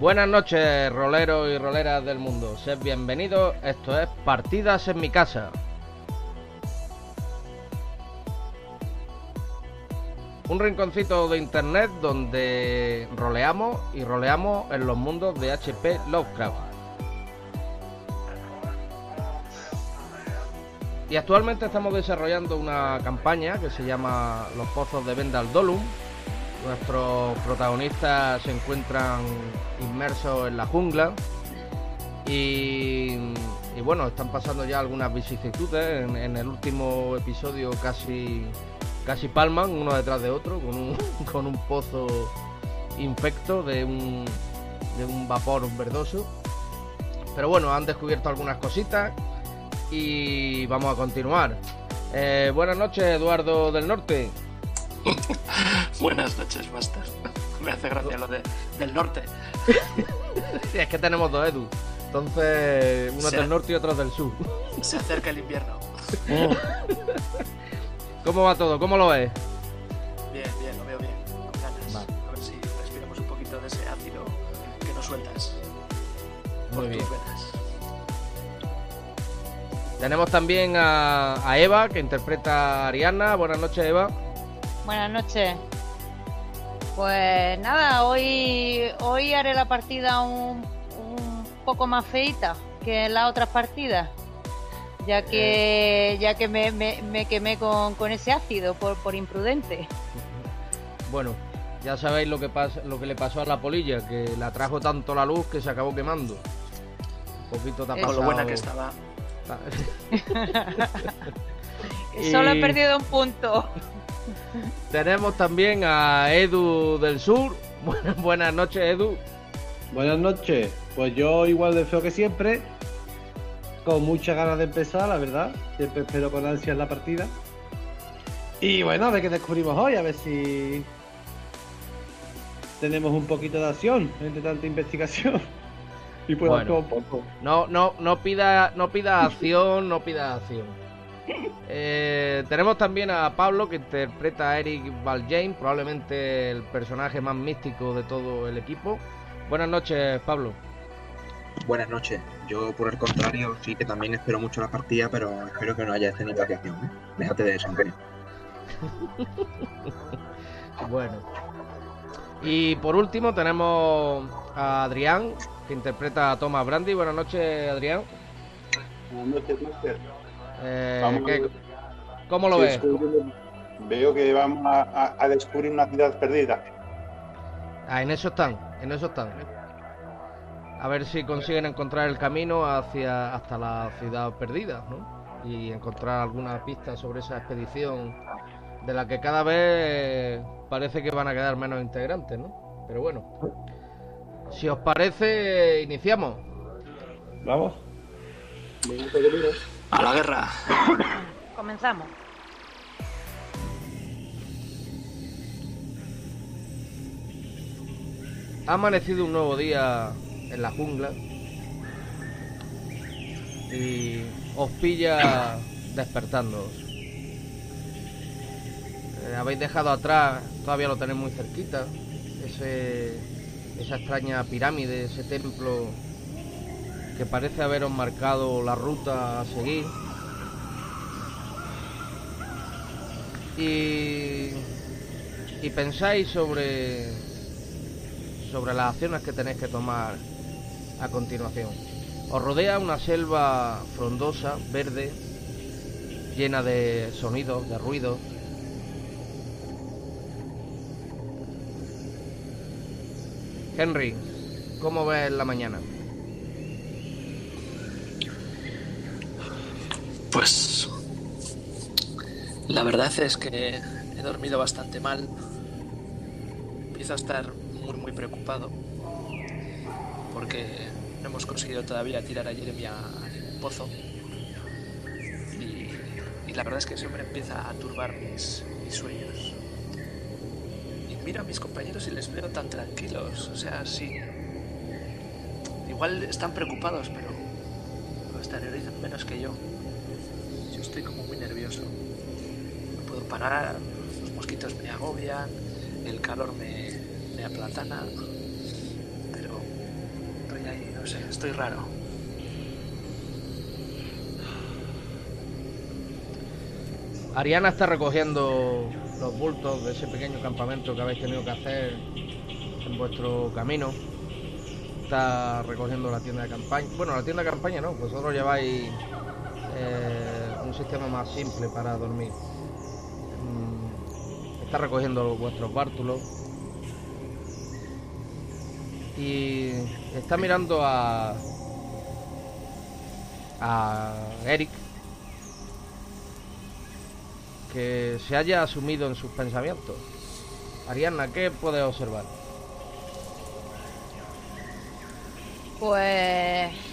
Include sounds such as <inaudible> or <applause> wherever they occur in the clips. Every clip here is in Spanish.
Buenas noches, roleros y roleras del mundo. Sed bienvenidos. Esto es Partidas en mi casa. Un rinconcito de internet donde roleamos y roleamos en los mundos de HP Lovecraft. Y actualmente estamos desarrollando una campaña que se llama Los Pozos de Vendal Dolum, Nuestros protagonistas se encuentran inmersos en la jungla y, bueno, están pasando ya algunas vicisitudes. En, el último episodio casi, casi palman uno detrás de otro con un, <laughs> con un pozo infecto de un, de un vapor verdoso. Pero bueno, han descubierto algunas cositas y vamos a continuar. Eh, buenas noches, Eduardo del Norte. <laughs> Buenas noches, Master. <laughs> Me hace gracia lo de, del norte. <laughs> es que tenemos dos Edu. Entonces, uno del norte y otro del sur. Se acerca el invierno. ¿Cómo va todo? ¿Cómo lo ves? Bien, bien, lo veo bien. A ver si respiramos un poquito de ese ácido que nos sueltas. Muy bien. Tenemos también a, a Eva, que interpreta a Ariana. Buenas noches, Eva. Buenas noches. Pues nada, hoy, hoy haré la partida un, un poco más feita que en las otras partidas, ya que, ya que me, me, quemé con, con, ese ácido por, por imprudente. Bueno, ya sabéis lo que, pasa, lo que le pasó a la polilla, que la trajo tanto la luz que se acabó quemando. Un poquito tapado. lo buena que estaba. <laughs> <laughs> Solo he perdido un punto. <laughs> <laughs> Tenemos también a Edu del Sur. <laughs> Buenas noches, Edu. Buenas noches. Pues yo igual de feo que siempre. Con muchas ganas de empezar, la verdad. Siempre espero con ansias la partida. Y bueno, a ver qué descubrimos hoy, a ver si tenemos un poquito de acción entre tanta investigación. <laughs> y puedo un poco. No, no, no pida, no pida acción, no pida acción. Eh, tenemos también a Pablo que interpreta a Eric Valjean, probablemente el personaje más místico de todo el equipo. Buenas noches, Pablo. Buenas noches. Yo, por el contrario, sí que también espero mucho la partida, pero espero que no haya escena de acción. ¿eh? Déjate de eso, <laughs> bueno. Y por último tenemos a Adrián, que interpreta a Thomas Brandy. Buenas noches, Adrián. Buenas noches, Master. Eh, ¿Cómo lo ves? Veo que vamos a, descubrir una ciudad perdida. Ah, en eso están, en eso están. A ver si consiguen encontrar el camino hacia hasta la ciudad perdida, ¿no? Y encontrar alguna pista sobre esa expedición de la que cada vez parece que van a quedar menos integrantes, ¿no? Pero bueno, si os parece, iniciamos. Vamos. A la guerra. Comenzamos. Ha amanecido un nuevo día en la jungla y os pilla despertando. Eh, habéis dejado atrás, todavía lo tenéis muy cerquita, ese, esa extraña pirámide, ese templo que parece haberos marcado la ruta a seguir. Y, pensáis sobre, sobre las acciones que tenéis que tomar a continuación. Os rodea una selva frondosa, verde, llena de sonidos, de ruidos. Henry, ¿cómo ves la mañana? Pues la verdad es que he dormido bastante mal. Empiezo a estar muy muy preocupado porque no hemos conseguido todavía tirar a Jeremy al pozo. Y, la verdad es que hombre empieza a turbar mis, mis sueños. Y miro a mis compañeros y les veo tan tranquilos. O sea, sí. Igual están preocupados, pero lo exteriorizan menos que yo estoy como muy nervioso. No puedo parar, los mosquitos me agobian, el calor me, me aplatana, pero No sé, estoy raro. Ariana está recogiendo los bultos de ese pequeño campamento que habéis tenido que hacer en vuestro camino. Está recogiendo la tienda de campaña. Bueno, la tienda de campaña no, vosotros lleváis eh, un sistema más simple para dormir. Mm, está recogiendo vuestros bártulos. Y está mirando a. a Eric que se haya asumido en sus pensamientos. Ariana, ¿qué puedes observar? Pues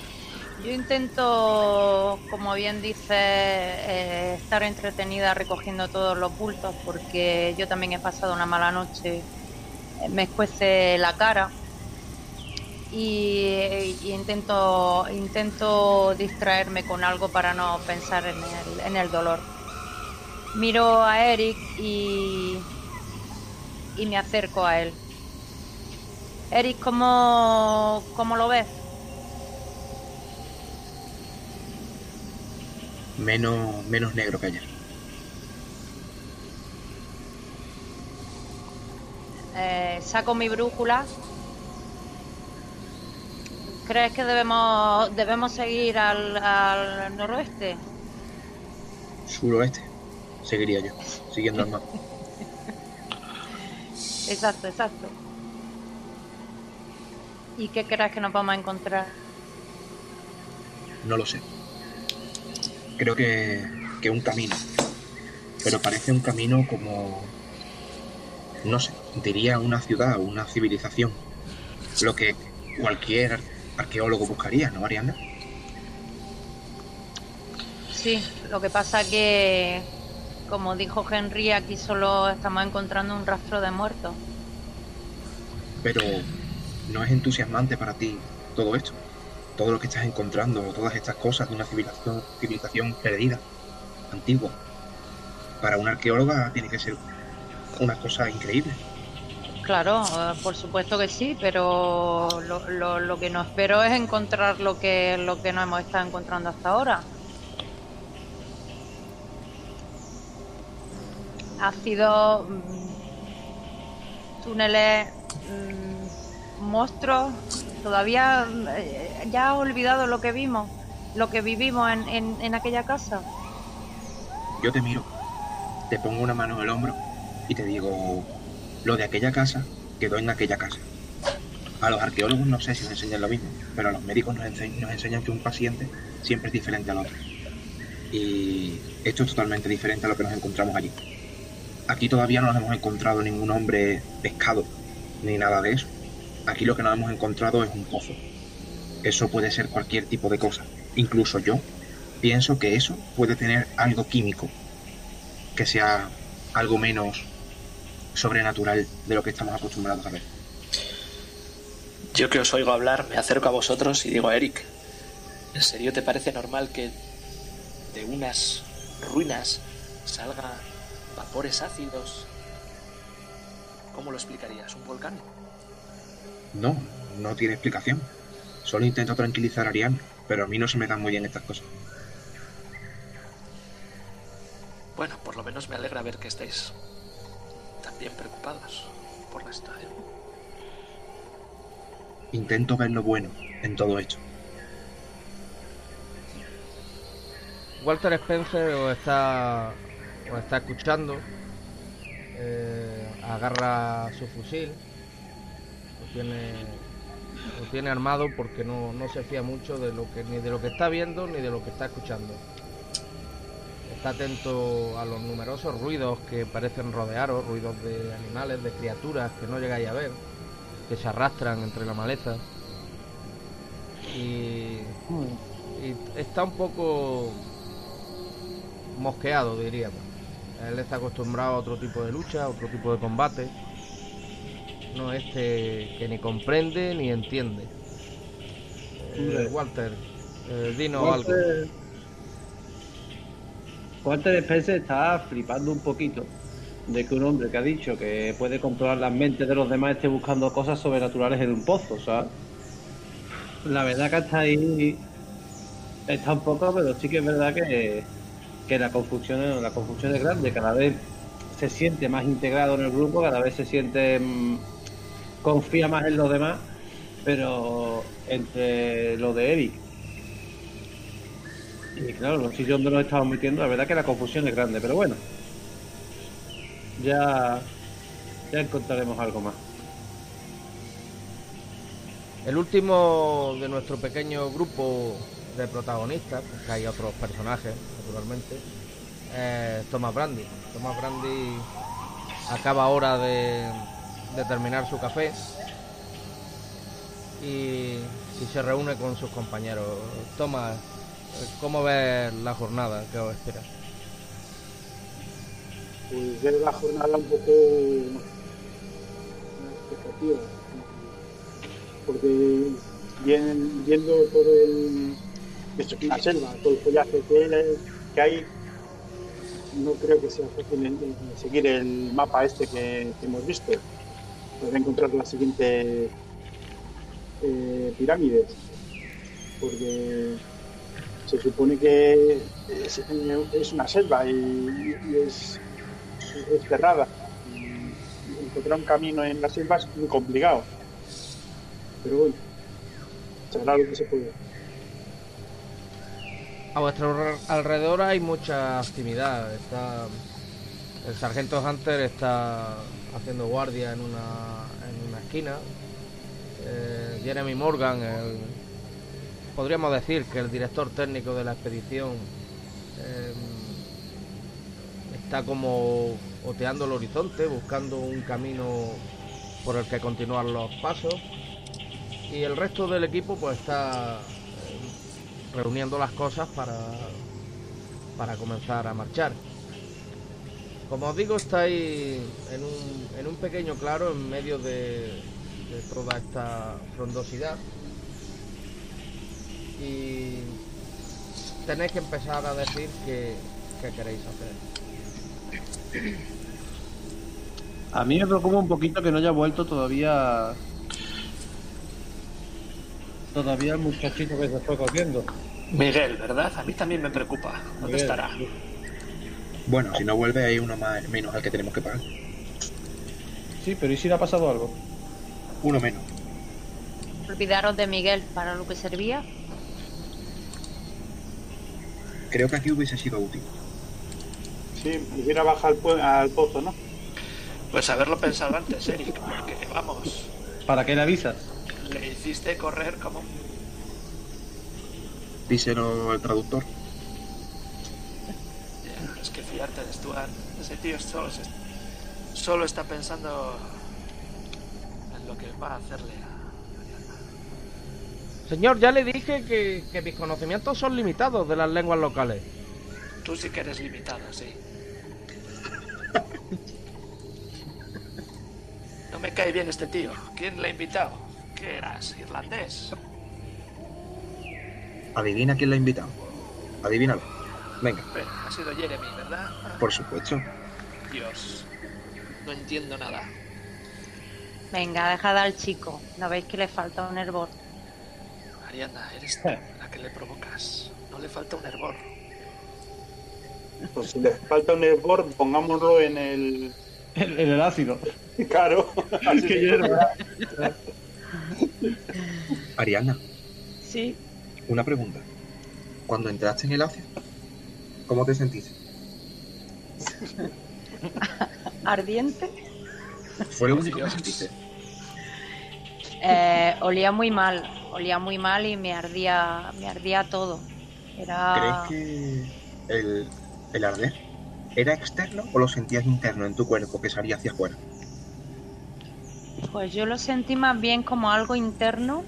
yo intento, como bien dice, eh, estar entretenida recogiendo todos los bultos porque yo también he pasado una mala noche, eh, me escuece la cara y, intento, intento distraerme con algo para no pensar en el, en el dolor. Miro a Eric y, y me acerco a él. Eric, ¿cómo, cómo lo ves? Menos, menos negro que ayer. Eh, saco mi brújula. ¿Crees que debemos, debemos seguir al, al noroeste? Suroeste. Seguiría yo, siguiendo al mapa. <laughs> Exacto, exacto. ¿Y qué crees que nos vamos a encontrar? No lo sé. Creo que, que un camino. Pero parece un camino como... No sé, diría una ciudad o una civilización. Lo que cualquier arqueólogo buscaría, ¿no, Ariana? Sí, lo que pasa que, como dijo Henry, aquí solo estamos encontrando un rastro de muertos. Pero no es entusiasmante para ti todo esto. Todo lo que estás encontrando, todas estas cosas de una civilización, civilización perdida, antigua. Para una arqueóloga tiene que ser una cosa increíble. Claro, eh, por supuesto que sí, pero lo, lo- que no espero es encontrar lo que, lo que no hemos estado encontrando hasta ahora. Ha sido mm, túneles, mm, monstruos, todavía eh, ya he olvidado lo que vimos, lo que vivimos en, en, aquella casa. Yo te miro, te pongo una mano en el hombro y te digo, lo de aquella casa quedó en aquella casa. A los arqueólogos no sé si nos enseñan lo mismo, pero a los médicos nos, nos enseñan que un paciente siempre es diferente al otro. Y esto es totalmente diferente a lo que nos encontramos allí. Aquí todavía no nos hemos encontrado ningún hombre pescado, ni nada de eso. Aquí lo que nos hemos encontrado es un pozo. Eso puede ser cualquier tipo de cosa. Incluso yo pienso que eso puede tener algo químico, que sea algo menos sobrenatural de lo que estamos acostumbrados a ver. Yo que os oigo hablar, me acerco a vosotros y digo Eric, ¿en serio te parece normal que de unas ruinas salga vapores ácidos? ¿Cómo lo explicarías? ¿Un volcán? No, no tiene explicación. Solo intento tranquilizar a Ariane, pero a mí no se me dan muy bien estas cosas. Bueno, por lo menos me alegra ver que estáis también preocupados por la situación. Intento ver lo bueno en todo esto. Walter Spencer os está, os está escuchando. eh, agarra su fusil. Lo tiene, lo tiene armado porque no, no se fía mucho de lo que, ni de lo que está viendo ni de lo que está escuchando. Está atento a los numerosos ruidos que parecen rodearos, ruidos de animales, de criaturas que no llegáis a ver, que se arrastran entre la maleza. Y y está un poco mosqueado, diríamos. Él está acostumbrado a otro tipo de lucha, a otro tipo de combate. No este que ni comprende ni entiende. Eh. Walter, eh, dinos algo. Walter, Walter Spencer está flipando un poquito de que un hombre que ha dicho que puede controlar las mentes de los demás esté buscando cosas sobrenaturales en un pozo, ¿sabes? La verdad que hasta ahí está un poco, pero sí que es verdad que, que la confusión la confusión es grande. Cada vez se siente más integrado en el grupo, cada vez se siente mm, confía más en los demás, pero entre lo de Eric y claro, los sitios donde nos estamos metiendo, la verdad que la confusión es grande, pero bueno, ya ya encontraremos algo más. El último de nuestro pequeño grupo de protagonistas, porque hay otros personajes, naturalmente, es Thomas Brandy. Thomas Brandy acaba ahora de, de terminar su café y, y se reúne con sus compañeros. Thomas, ¿cómo ves la jornada que os espera? Pues ver la jornada un poco expectativa. Porque viendo todo el. Esto es una selva, todo el follaje que, hay. No creo que sea fácil seguir el mapa este que hemos visto. Para encontrar las siguientes eh, pirámides. Porque se supone que es, una selva y, es, cerrada. Encontrar un camino en la selva es muy complicado. Pero bueno, se hará lo que se puede. A vuestro alre- alrededor hay mucha actividad. Está el sargento Hunter está haciendo guardia en una, en una esquina. Eh, Jeremy Morgan, el- podríamos decir que el director técnico de la expedición, eh, está como oteando el horizonte, buscando un camino por el que continuar los pasos. Y el resto del equipo pues está eh, reuniendo las cosas para, para comenzar a marchar. Como os digo, estáis en un, en un pequeño claro en medio de, de toda esta frondosidad y tenéis que empezar a decir qué, qué queréis hacer. A mí me preocupa un poquito que no haya vuelto todavía. Todavía el muchachito que se fue corriendo. Miguel, ¿verdad? A mí también me preocupa. ¿Dónde Miguel, estará? Bueno, si no vuelve hay uno más, menos al que tenemos que pagar. Sí, pero ¿y si le ha pasado algo? Uno menos. Olvidaros de Miguel para lo que servía. Creo que aquí hubiese sido útil. Sí, hubiera bajado al, al pozo, ¿no? Pues haberlo pensado antes, Eric, porque vamos, ¿Para qué le avisas? le hiciste correr como un Díselo al traductor. Que fiarte de Stuart, ese tío solo, se- solo está pensando en lo que va a hacerle a. Señor, ya le dije que, que mis conocimientos son limitados de las lenguas locales. Tú sí que eres limitado, sí. No me cae bien este tío. ¿Quién le ha invitado? ¿Qué eras? ¿Irlandés? Adivina quién la ha invitado. Adivínalo. Venga, Pero ha sido Jeremy, ¿verdad? por supuesto. Dios. No entiendo nada. Venga, dejad al chico. ¿No veis que le falta un hervor? Ariana, eres tú la que le provocas. No le falta un hervor. Pues si le falta un hervor, pongámoslo en el. En, en el ácido. <laughs> Claro. Así Que hierva. Ariana, Sí. una pregunta. Cuando entraste en el ácido, ¿cómo te sentiste? <laughs> Ardiente. ¿Fue lo único que sentiste? Eh, olía muy mal. Olía muy mal y me ardía, me ardía todo. Era. ¿Crees que el, el arder era externo o lo sentías interno en tu cuerpo que salía hacia afuera? Pues yo lo sentí más bien como algo interno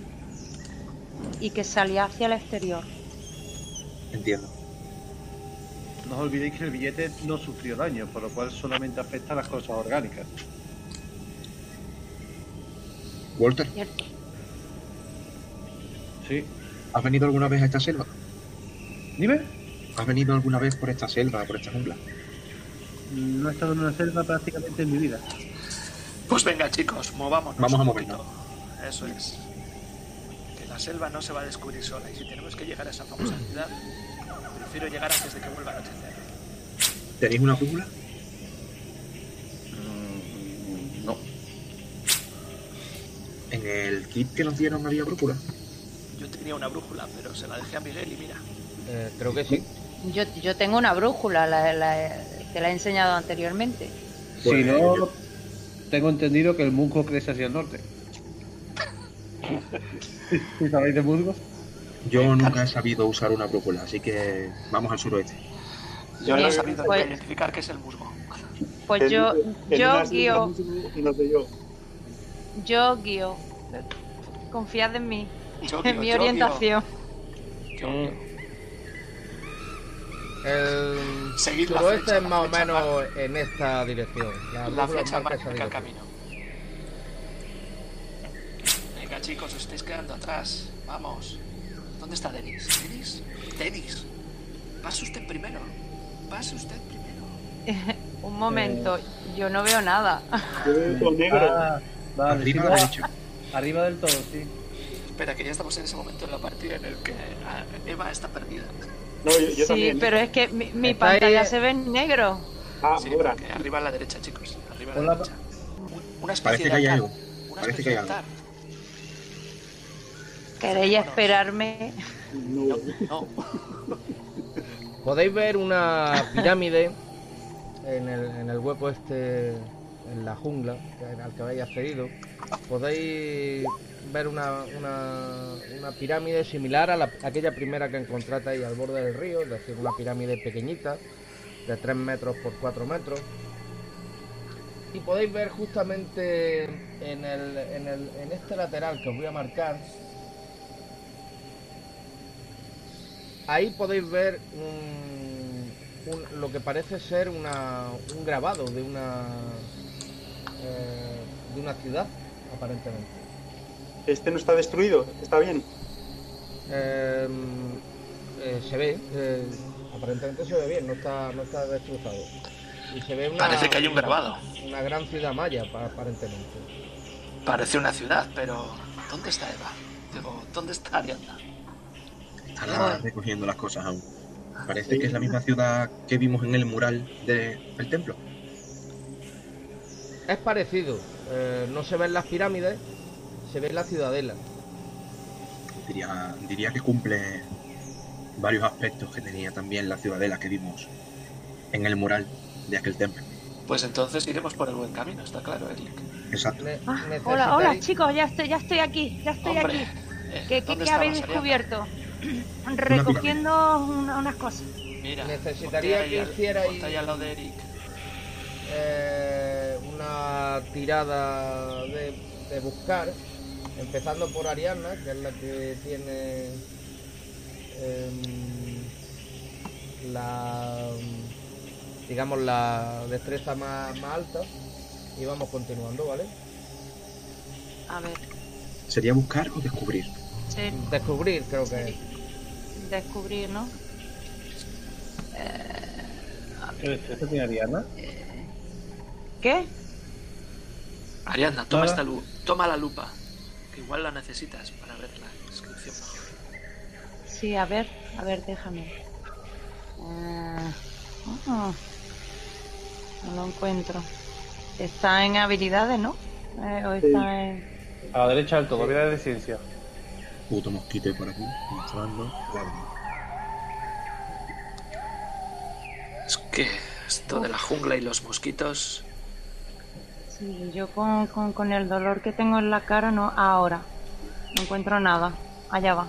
y que salía hacia el exterior. Entiendo. No os olvidéis que el billete no sufrió daño, por lo cual solamente afecta a las cosas orgánicas. Walter, ¿Cierto? Sí. ¿has venido alguna vez a esta selva? Dime. ¿Has venido alguna vez por esta selva, por esta jungla? No he estado en una selva prácticamente en mi vida. Pues venga, chicos, movámonos. Vamos a movernos. Eso es. Que la la selva no se va a descubrir sola y si tenemos que llegar a esa famosa ciudad, prefiero llegar antes de que vuelva a anochecer. ¿Tenéis una brújula? Mm, no. En el kit que nos dieron había brújula. Yo tenía una brújula, pero se la dejé a Miguel y mira. Eh, creo que sí. Yo, yo tengo una brújula, la, la- te la he enseñado anteriormente. Si Pues, no, yo- tengo entendido que el musgo crece hacia el norte. <laughs> ¿Sí sabéis de musgos? Yo nunca he sabido usar una brújula, así que vamos al suroeste. Yo no he Bien, sabido pues- identificar qué es el musgo. Pues El- yo, el yo guío, y yo. yo guío. Confiad en mí, Yo en guío, mi yo orientación. guío, yo guío. El Seguid la suroeste flecha, es más o menos en esta dirección. La, La flecha marca el camino. Venga chicos, os estáis quedando atrás. Vamos. ¿Dónde está Denis? ¿Denis? Denis. Pase usted primero. Pase usted primero. <laughs> Un momento, yo no veo nada. Yo veo todo negro. Ah, vale, Arriba sí, derecha. arriba del todo, sí. Espera, que ya estamos en ese momento en la partida en el que ah, Eva está perdida. No, yo, yo sí, también. pero es que mi, mi Está ahí- pantalla se ve en negro. Ah, Sí, arriba a la derecha, chicos. Arriba a la derecha. Una especie Parece de que hay altar. algo. Una Parece especie que hay de algo. altar. ¿Queréis esperarme? No, No, Podéis ver una pirámide en el, en el hueco este, en la jungla, al que habéis accedido. Podéis ver una, una, una pirámide similar a la- aquella primera que encontrasteis al borde del río, es decir, una pirámide pequeñita, de 3 metros por 4 metros. Y podéis ver justamente en, el, en, el, en este lateral que os voy a marcar, Ahí podéis ver un- un- lo que parece ser una, un grabado de una eh, de una ciudad, aparentemente. este no está destruido. Está bien. Eh, eh, se ve, eh, aparentemente se ve bien, no está, no está destrozado. Y se ve una, parece que hay un grabado. una gran ciudad maya, pa- aparentemente. Parece una ciudad, pero ¿dónde está Eva? Digo, ¿dónde está Ariadna? Están recogiendo las cosas aún. Parece que es la misma ciudad que vimos en el mural de- del templo. Es parecido, eh, no se ven las pirámides, se ve la ciudadela. Diría, diría que cumple varios aspectos que tenía también la ciudadela que vimos en el mural de aquel templo. Pues entonces iremos por el buen camino, está claro, Eric. Exacto. Ne- Ah, hola, hola chicos, ya estoy, ya estoy aquí, ya estoy Hombre, aquí. eh, ¿Qué, qué- ¿dónde qué habéis descubierto? Recogiendo una- unas cosas. Mira, Necesitaría que hicierais- ponte ahí al lado de Eric. eh, una tirada de, de buscar, empezando por Ariana, que es la que tiene em, la digamos la destreza más, más alta y vamos continuando, ¿vale? A ver, ¿Sería buscar o descubrir? sí, Descubrir creo que es. Descubrir, ¿no? ¿Esto tiene Ariana? ¿Qué? Ariadna, toma, Nada. esta lu- toma la lupa, que igual la necesitas para ver la inscripción mejor. Sí, a ver, a ver, déjame. Ah, ah, no lo encuentro. Está en habilidades, ¿no? Eh, o está en... A la derecha del todo, habilidades de ciencia. Puto mosquito por aquí, mostrando. Guarda. Es que esto de la jungla y los mosquitos. Sí, yo con, con, con el dolor que tengo en la cara, no, ahora. No encuentro nada. Allá va.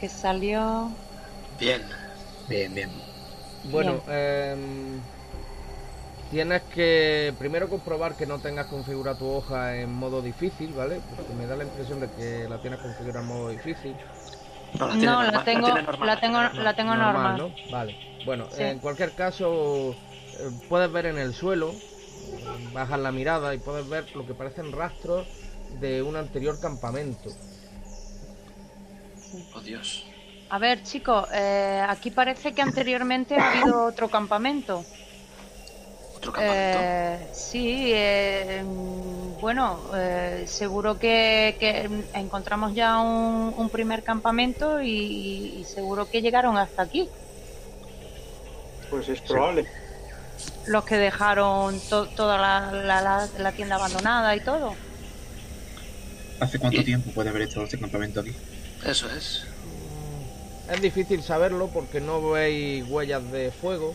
Que salió... Bien, Bien, bien. Bueno, em, tienes que primero comprobar que no tengas configurada tu hoja en modo difícil, ¿vale? Porque me da la impresión de que la tienes configurada en modo difícil. no la No, tengo, la tengo, la tengo normal. ¿no? Vale. Bueno, Sí. en cualquier caso, eh, puedes ver en el suelo, bajas la mirada y puedes ver lo que parecen rastros de un anterior campamento. Oh Dios. A ver, chicos, eh, aquí parece que anteriormente ha habido otro campamento. Campamento. Eh, sí, eh, mm, bueno, eh, seguro que, que encontramos ya un, un primer campamento y, y seguro que llegaron hasta aquí. Pues es probable. Los que dejaron to- toda la, la- la- la tienda abandonada y todo. ¿Hace cuánto Y- tiempo puede haber estado este campamento aquí? Eso es. Es difícil saberlo porque no veis huellas de fuego,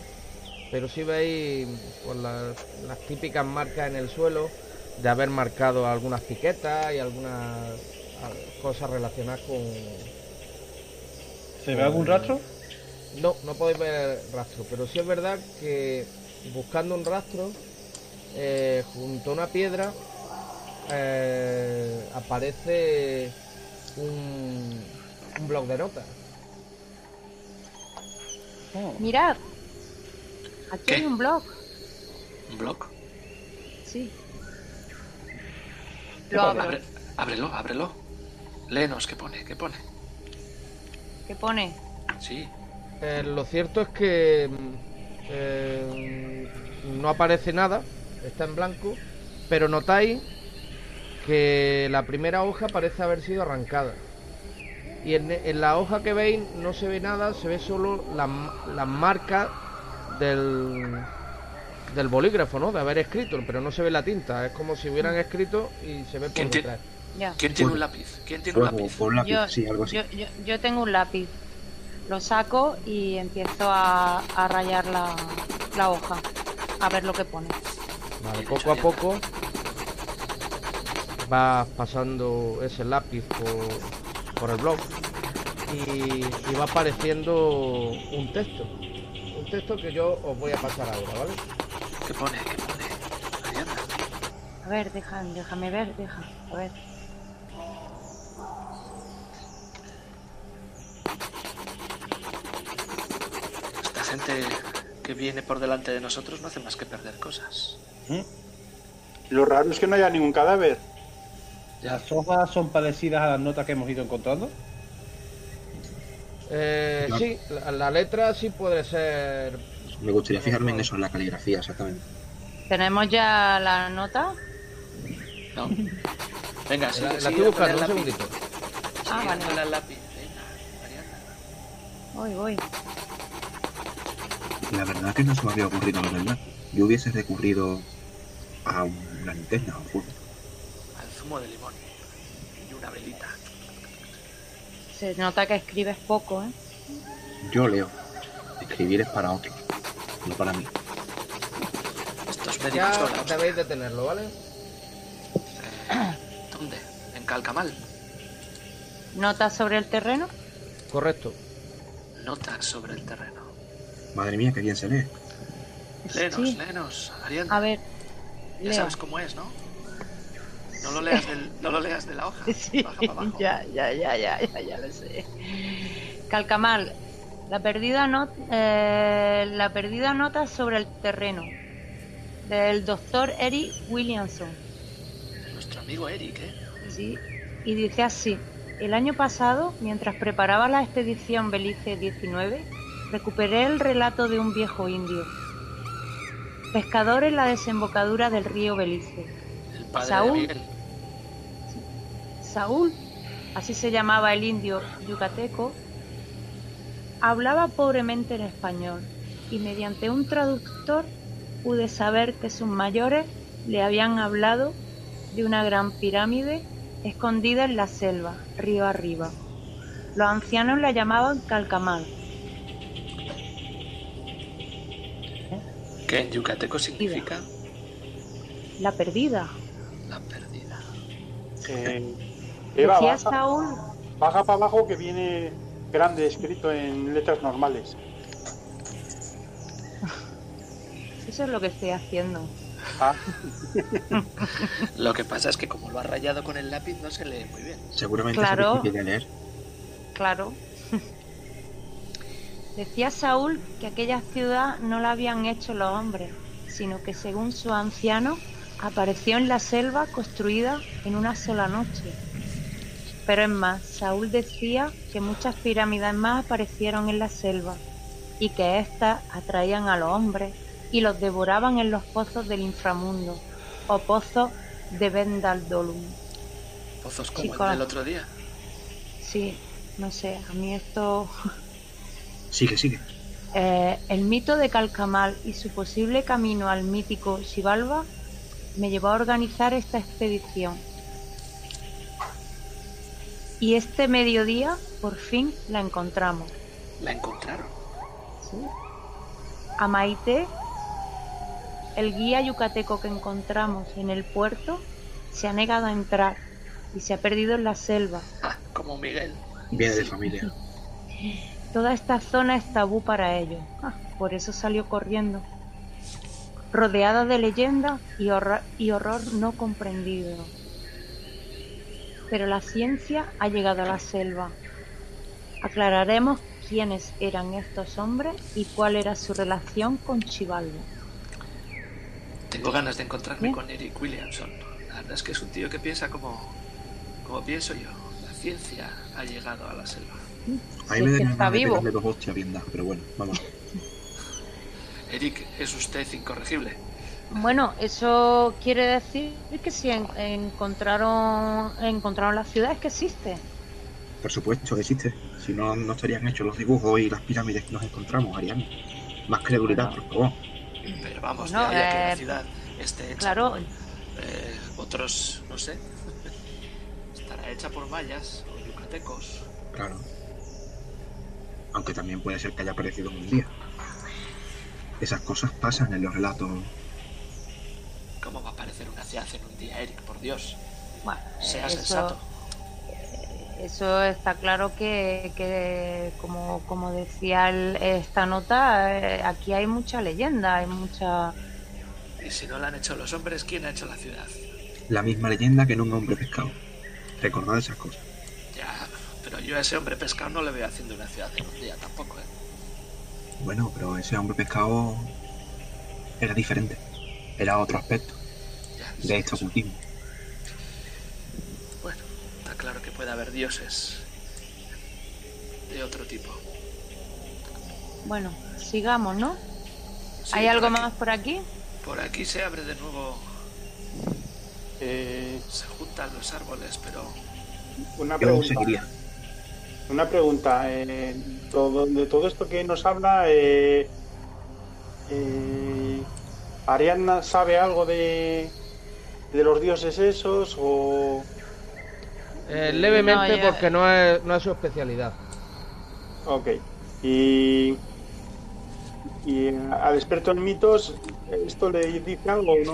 pero sí veis pues, las, las típicas marcas en el suelo de haber marcado algunas piquetas y algunas cosas relacionadas con... ¿Se ve algún rastro? No, no podéis ver rastro, pero sí es verdad que buscando un rastro, eh, junto a una piedra, eh, aparece un, un bloc de notas. Mirad, aquí ¿Qué? hay un blog. ¿Un blog? Sí. Lo abro. Abre- ábrelo, ábrelo. Léenos, ¿qué pone? ¿Qué pone? ¿Qué pone? Sí. Eh, lo cierto es que mm, eh, no aparece nada, está en blanco, pero notáis que la primera hoja parece haber sido arrancada. Y en, en la hoja que veis no se ve nada, se ve solo las las marcas del, del bolígrafo, ¿no? De haber escrito, pero no se ve la tinta. Es como si hubieran escrito y se ve por ¿Quién detrás. Ya. ¿Quién tiene un lápiz? ¿Quién tiene un lápiz? Yo, sí, algo así. yo, yo, yo tengo un lápiz. Lo saco y empiezo a, a rayar la, la hoja. A ver lo que pone. Vale, poco a poco vas pasando ese lápiz por, por el blog y, y va apareciendo un texto. Un texto que yo os voy a pasar ahora, ¿vale? ¿Qué pone? ¿Qué pone? Ariana. A ver, deja, déjame ver, deja. A ver. Esta gente que viene por delante de nosotros no hace más que perder cosas. Lo raro es que no haya ningún cadáver. ¿Las hojas son parecidas a las notas que hemos ido encontrando? Eh, Claro. sí, la, la letra sí puede ser... Me gustaría fijarme en eso, en la caligrafía, exactamente. ¿Tenemos ya la nota? ¿No? Venga, La, sigue, la estoy buscando, un lápiz. segundito. Ah, vale. lápiz. Voy, voy. La verdad que no se me había ocurrido lo del lápiz. Yo hubiese recurrido a una linterna o fuego. Al zumo de limón. Y una velita. Se nota que escribes poco, ¿eh? Yo leo. Escribir es para otros, no para mí. Estos médicos Ya debéis de tenerlo, ¿vale? Eh, ¿Dónde? En Calcamal. ¿Notas sobre el terreno? Correcto. Notas sobre el terreno. Madre mía, qué bien se lee. Léenos, Sí. léenos, Ariana. A ver, ya leo. sabes cómo es, ¿no? No lo leas, del, no lo leas de la hoja. <laughs> Sí, Baja para abajo. ya, ya, ya, ya, ya, ya lo sé. Calcamal, la perdida, not- eh, la perdida nota sobre el terreno del doctor Eric Williamson. Nuestro amigo Eric, ¿eh? Sí, y dice así: El año pasado, mientras preparaba la expedición Belice 19, recuperé el relato de un viejo indio, pescador en la desembocadura del río Belice. Padre Saúl. Saúl, así se llamaba el indio yucateco, hablaba pobremente en español y mediante un traductor pude saber que sus mayores le habían hablado de una gran pirámide escondida en la selva, río arriba. Los ancianos la llamaban Calcamal. Que en yucateco significa La perdida. Eh, Eva, Decía baja, Saúl, baja para abajo que viene grande escrito en letras normales. eso es lo que estoy haciendo. Ah, <laughs> Lo que pasa es que como lo ha rayado con el lápiz no se lee muy bien. Seguramente Claro. es difícil de leer. Claro. <laughs> Decía Saúl que aquella ciudad no la habían hecho los hombres, sino que según su anciano apareció en la selva construida en una sola noche. Pero es más, Saúl decía que muchas pirámides más aparecieron en la selva y que éstas atraían a los hombres y los devoraban en los pozos del inframundo o pozos de Vendaldolum. Pozos como Chicos. el del otro día. Sí, no sé, a mí esto... <laughs> Sigue, sigue. Eh, el mito de Calcamal y su posible camino al mítico Xibalba me llevó a organizar esta expedición. Y este mediodía por fin la encontramos. La encontraron. A Maite, el guía yucateco que encontramos en el puerto, se ha negado a entrar y se ha perdido en la selva. Ah, como Miguel. Viene de familia. <laughs> Toda esta zona es tabú para ellos. Ah, por eso salió corriendo. Rodeada de leyendas y, horror, y horror no comprendido. Pero la ciencia ha llegado a la selva. Aclararemos quiénes eran estos hombres y cuál era su relación con Chivaldo. Tengo ganas de encontrarme con Eric Williamson. La verdad es que es un tío que piensa como, como pienso yo. La ciencia ha llegado a la selva. Ahí me es que está vivo. hostias bien dadas, pero bueno, vamos. Eric, es usted incorregible. Bueno, eso quiere decir que si en- encontraron, encontraron la ciudad es que existe. Por supuesto que existe. Si no, no estarían hechos los dibujos y las pirámides que nos encontramos, Ariane. Más credulidad, por favor. Pero vamos, ahí a que eh, la ciudad esté hecha Claro, por, eh, otros, no sé. <laughs> Estará hecha por mayas o yucatecos. Claro. Aunque también puede ser que haya aparecido en un día. Esas cosas pasan en los relatos. ¿Cómo va a aparecer una ciudad en un día, Eric? Por Dios. bueno, Sea eso- sensato. Eso está claro que, que como, como decía el- esta nota, eh, aquí hay mucha leyenda, hay mucha... Y si no la han hecho los hombres, ¿quién ha hecho la ciudad? La misma leyenda que en un hombre pescado. Recordad esas cosas. Ya, pero yo a ese hombre pescado no le veo haciendo una ciudad en un día tampoco, ¿eh? Bueno, pero ese hombre pescado era diferente. Era otro aspecto Ya, de sí, este ocultismo. Bueno, está claro que puede haber dioses de otro tipo. Bueno, sigamos, ¿no? Sí, ¿Hay algo aquí- más por aquí? Por aquí se abre de nuevo, Eh, se juntan los árboles, pero una Yo pregunta. seguiría. Una pregunta. eh, todo, de todo esto que nos habla, eh, eh, ¿Ariadna sabe algo de, de los dioses esos? O. Eh, levemente No, porque no es, no es su especialidad. Ok. Y. Y al experto en mitos, ¿esto le dice algo o? No.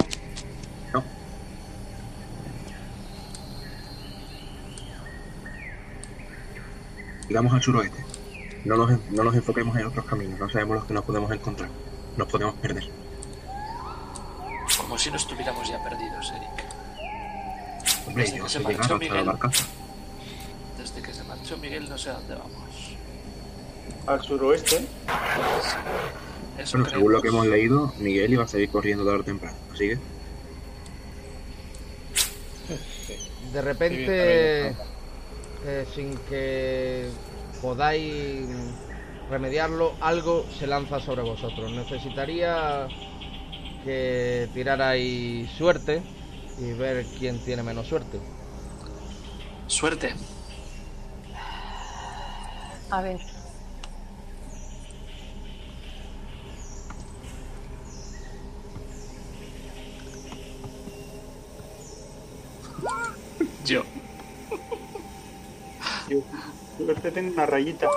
Sigamos al suroeste. No nos, no nos enfoquemos en otros caminos. No sabemos los que nos podemos encontrar. Nos podemos perder. como si no estuviéramos ya perdidos, Eric. Hombre, Desde yo que se marchó llegar hasta la Miguel. Desde que se marchó Miguel no sé a dónde vamos. Al suroeste. Eso Bueno, según lo que hemos leído, Miguel iba a seguir corriendo tarde o temprano. Así que, De repente, eh, sin que podáis remediarlo, algo se lanza sobre vosotros. Necesitaría que tirarais suerte y ver quién tiene menos suerte. Suerte. A ver, Yo. Yo, suerte tengo una rayita.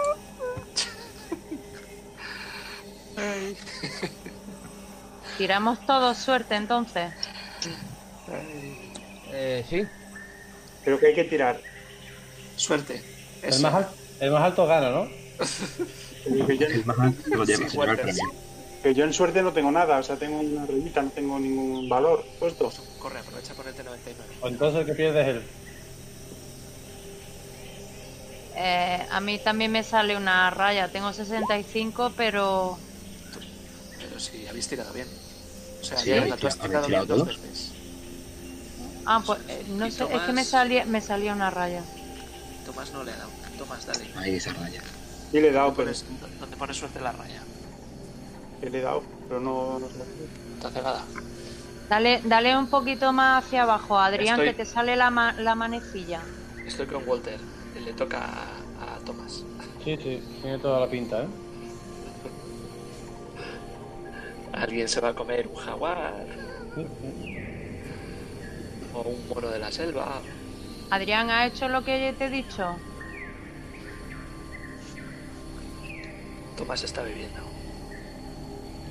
tiramos todos suerte entonces. Eh, sí, Pero que hay que tirar. Suerte. El Eso. más, al- el más alto gana, ¿no? Que yo, el más alto lo lleva, Sí, el premio. que yo en suerte no tengo nada. O sea, tengo una rayita, no tengo ningún valor puesto. Corre, aprovecha ponerte 99. O entonces el que pierde es él. Eh, a mí también me sale una raya, tengo 65, pero Pero sí, habéis tirado bien. O sea, Sí, ya habéis tú has tirado- bien dos veces. ah, pues eh, no sé, es que me salía me salía una raya. Tomás no le ha dado. Tomás, dale. Ahí esa raya. Y le he dado, ¿Dónde pero. pones, dónde pones suerte la raya? que le he dado, pero no. no sé. Está cegada. Dale, dale un poquito más hacia abajo, Adrián, Estoy- que te sale la, ma- la manecilla. Estoy con Walter. Le toca a, a Tomás. Sí, sí, tiene toda la pinta, ¿eh? Alguien se va a comer un jaguar <laughs> o un mono de la selva. Adrián, ¿ha hecho lo que te he dicho? Tomás está viviendo.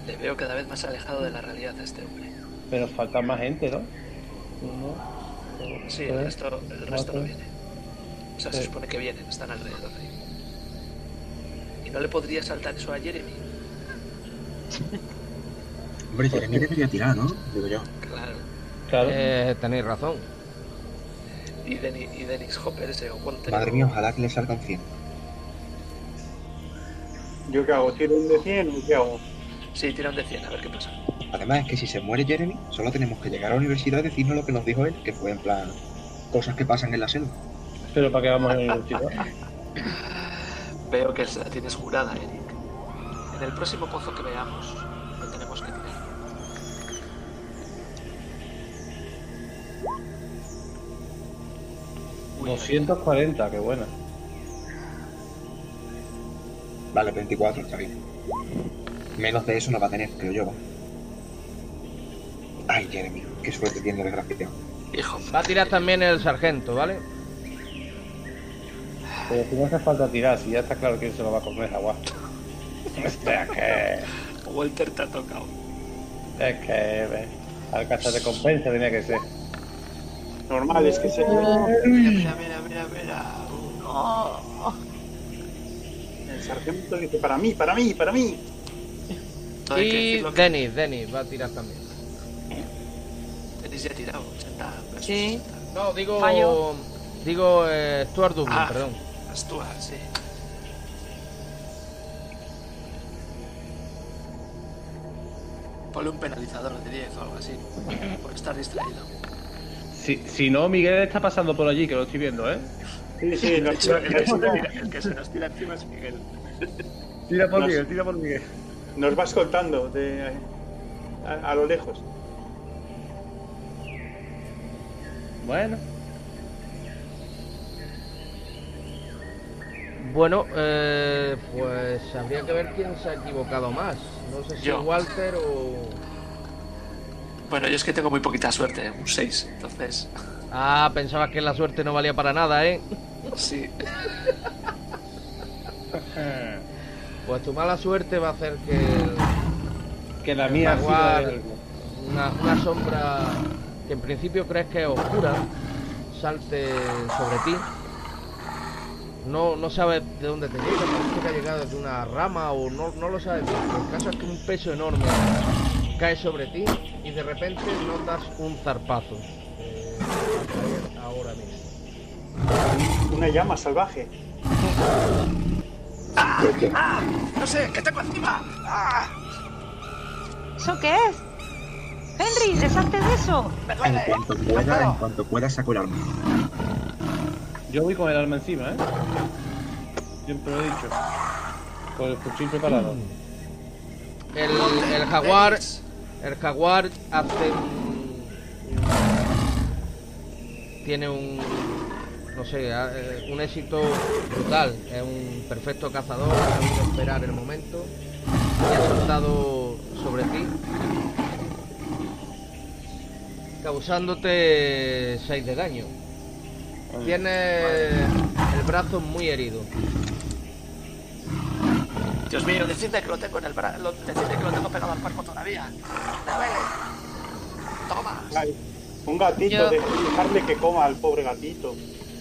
Le veo cada vez más alejado de la realidad a este hombre. Pero falta más gente, ¿no? Uno, dos, Sí, el resto, el resto no viene. O sea, se Sí. supone que vienen, están alrededor de ahí. ¿Y no le podría saltar eso a Jeremy? <laughs> Hombre, Jeremy debería tirar, ¿no? Digo yo. Claro. Claro. Eh, tenéis razón. Y, Denny- y Dennis Hopper, ese Walter. Madre mía, ojalá que le salga un 100. ¿Yo qué hago? ¿Tiro un de 100 o qué hago? Sí, tira un de 100, a ver qué pasa. Además, es que si se muere Jeremy, solo tenemos que llegar a la universidad y decirnos lo que nos dijo él, que fue en plan cosas que pasan en la selva. Pero para qué vamos a la universidad. Veo que se la tienes jurada, Eric. En el próximo pozo que veamos, lo tenemos que tirar. Uy, 240, qué buena. Vale, 24, está bien. Menos de eso no va a tener, creo yo. va. Ay, Jeremy, qué suerte tiene el desgraciado. Hijo, Va a tirar también el sargento, ¿vale? Pero si no hace falta tirar, si ya está claro que se lo va a comer agua. Es que. <laughs> Walter te ha tocado. Es que. ve, Al casa de compensa tenía que ser. Normal, es que se. Mira, mira, mira, mira, mira. Oh, El sargento dice: Para mí, para mí, para mí. No Y Denis, Denis va a tirar también. Denis ya ha tirado 80 versus Sí. 60. No, digo. Fallo. Digo eh, Stuart Dublin, Ah. perdón. Sí. Ponle un penalizador de 10 o algo así. <laughs> Por estar distraído. Si, si no, Miguel está pasando por allí, que lo estoy viendo, ¿eh? Sí, sí, nos, <laughs> hecho, el que, se nos tira, el que se nos tira encima es Miguel. Tira por Nos- Miguel, tira por Miguel. nos va escoltando de, a, a lo lejos. Bueno, Bueno, eh, pues habría que ver quién se ha equivocado más. No sé si Yo. Walter o. Bueno, yo es que tengo muy poquita suerte, un 6. Entonces, Ah, pensabas que la suerte no valía para nada, ¿eh? sí. Pues tu mala suerte va a hacer que que la mía algo. una, una sombra que en principio crees que es oscura salte sobre ti. No, no sabes de dónde te llega, parece que ha llegado desde una rama o no, no lo sabes. bien, pero El caso es que un peso enorme cae sobre ti y de repente notas un zarpazo. eh, ahora mismo. Una llama salvaje. No sé, ¿qué tengo encima? ¡Ah! ¿Eso qué es? Henry, deshazte de eso. ¡Me En cuanto ¡No pueda, en cuanto pueda saco el arma. Yo voy con el arma encima, ¿eh? Siempre lo he dicho. Con el fusil preparado. El, el jaguar, el jaguar hace tiene un no sé, eh, un éxito brutal. Es un perfecto cazador, ha sabido esperar el momento y ha saltado sobre ti, causándote 6 de daño. Tienes el brazo muy herido. Dios mío, decidme que lo tengo en el brazo. Decidme que lo tengo pegado al cuerpo todavía. ¡Toma! Ay, un gatito, Yo- de- dejarle que coma al pobre gatito.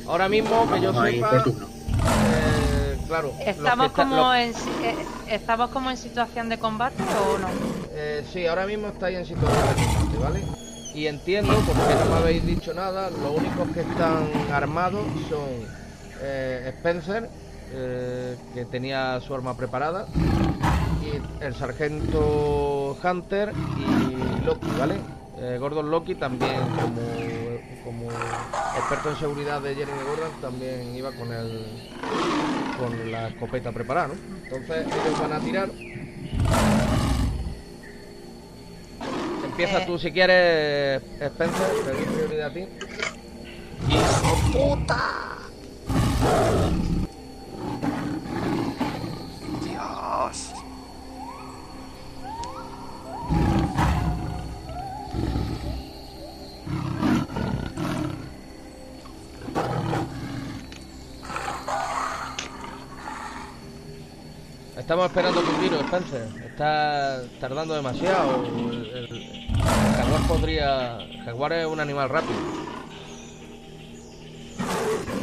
Ahora mismo que yo sepa, turno. eh, claro, ¿Estamos está- como, los- en, eh, ¿Estamos como en situación de combate o no? Eh, sí, ahora mismo estáis en situación de combate, ¿vale? Y entiendo, porque no me habéis dicho nada, los únicos que están armados son eh, Spencer, eh, que tenía su arma preparada, y el sargento Hunter y Loki, ¿vale? Eh, Gordon Loki también, como, como experto en seguridad de Jeremy Gordon, también iba con el con la escopeta preparada, ¿no? Entonces ellos van a tirar empieza Eh. tú si quieres, Spencer, te doy prioridad a ti. Dios. Estamos esperando tu tiro, Spencer. Está tardando demasiado. El- el jaguar podría. El jaguar es un animal rápido.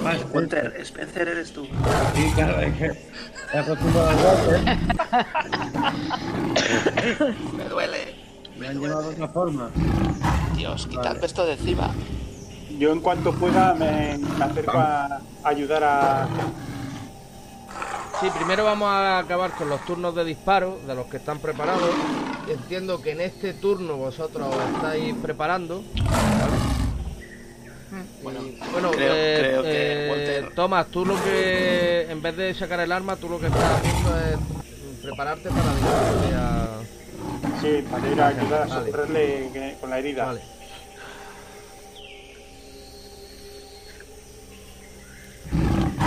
Vale, Walter, Spencer eres tú. Sí, claro, es que he acostumbrado al Walter. <laughs> Me duele. Me han llevado de otra forma. Dios, quitadme esto de encima. Yo en cuanto pueda me, me acerco a ayudar a... Sí, primero vamos a acabar con los turnos de disparo de los que están preparados. Entiendo que en este turno vosotros os estáis preparando. ¿vale? Bueno, Y, bueno, creo, eh, creo que eh, Walter. Tomás, tú lo que en vez de sacar el arma, tú lo que estás haciendo es prepararte para dirigirte a. Sí, para ir a ayudar a socorrerle con la herida. Vale.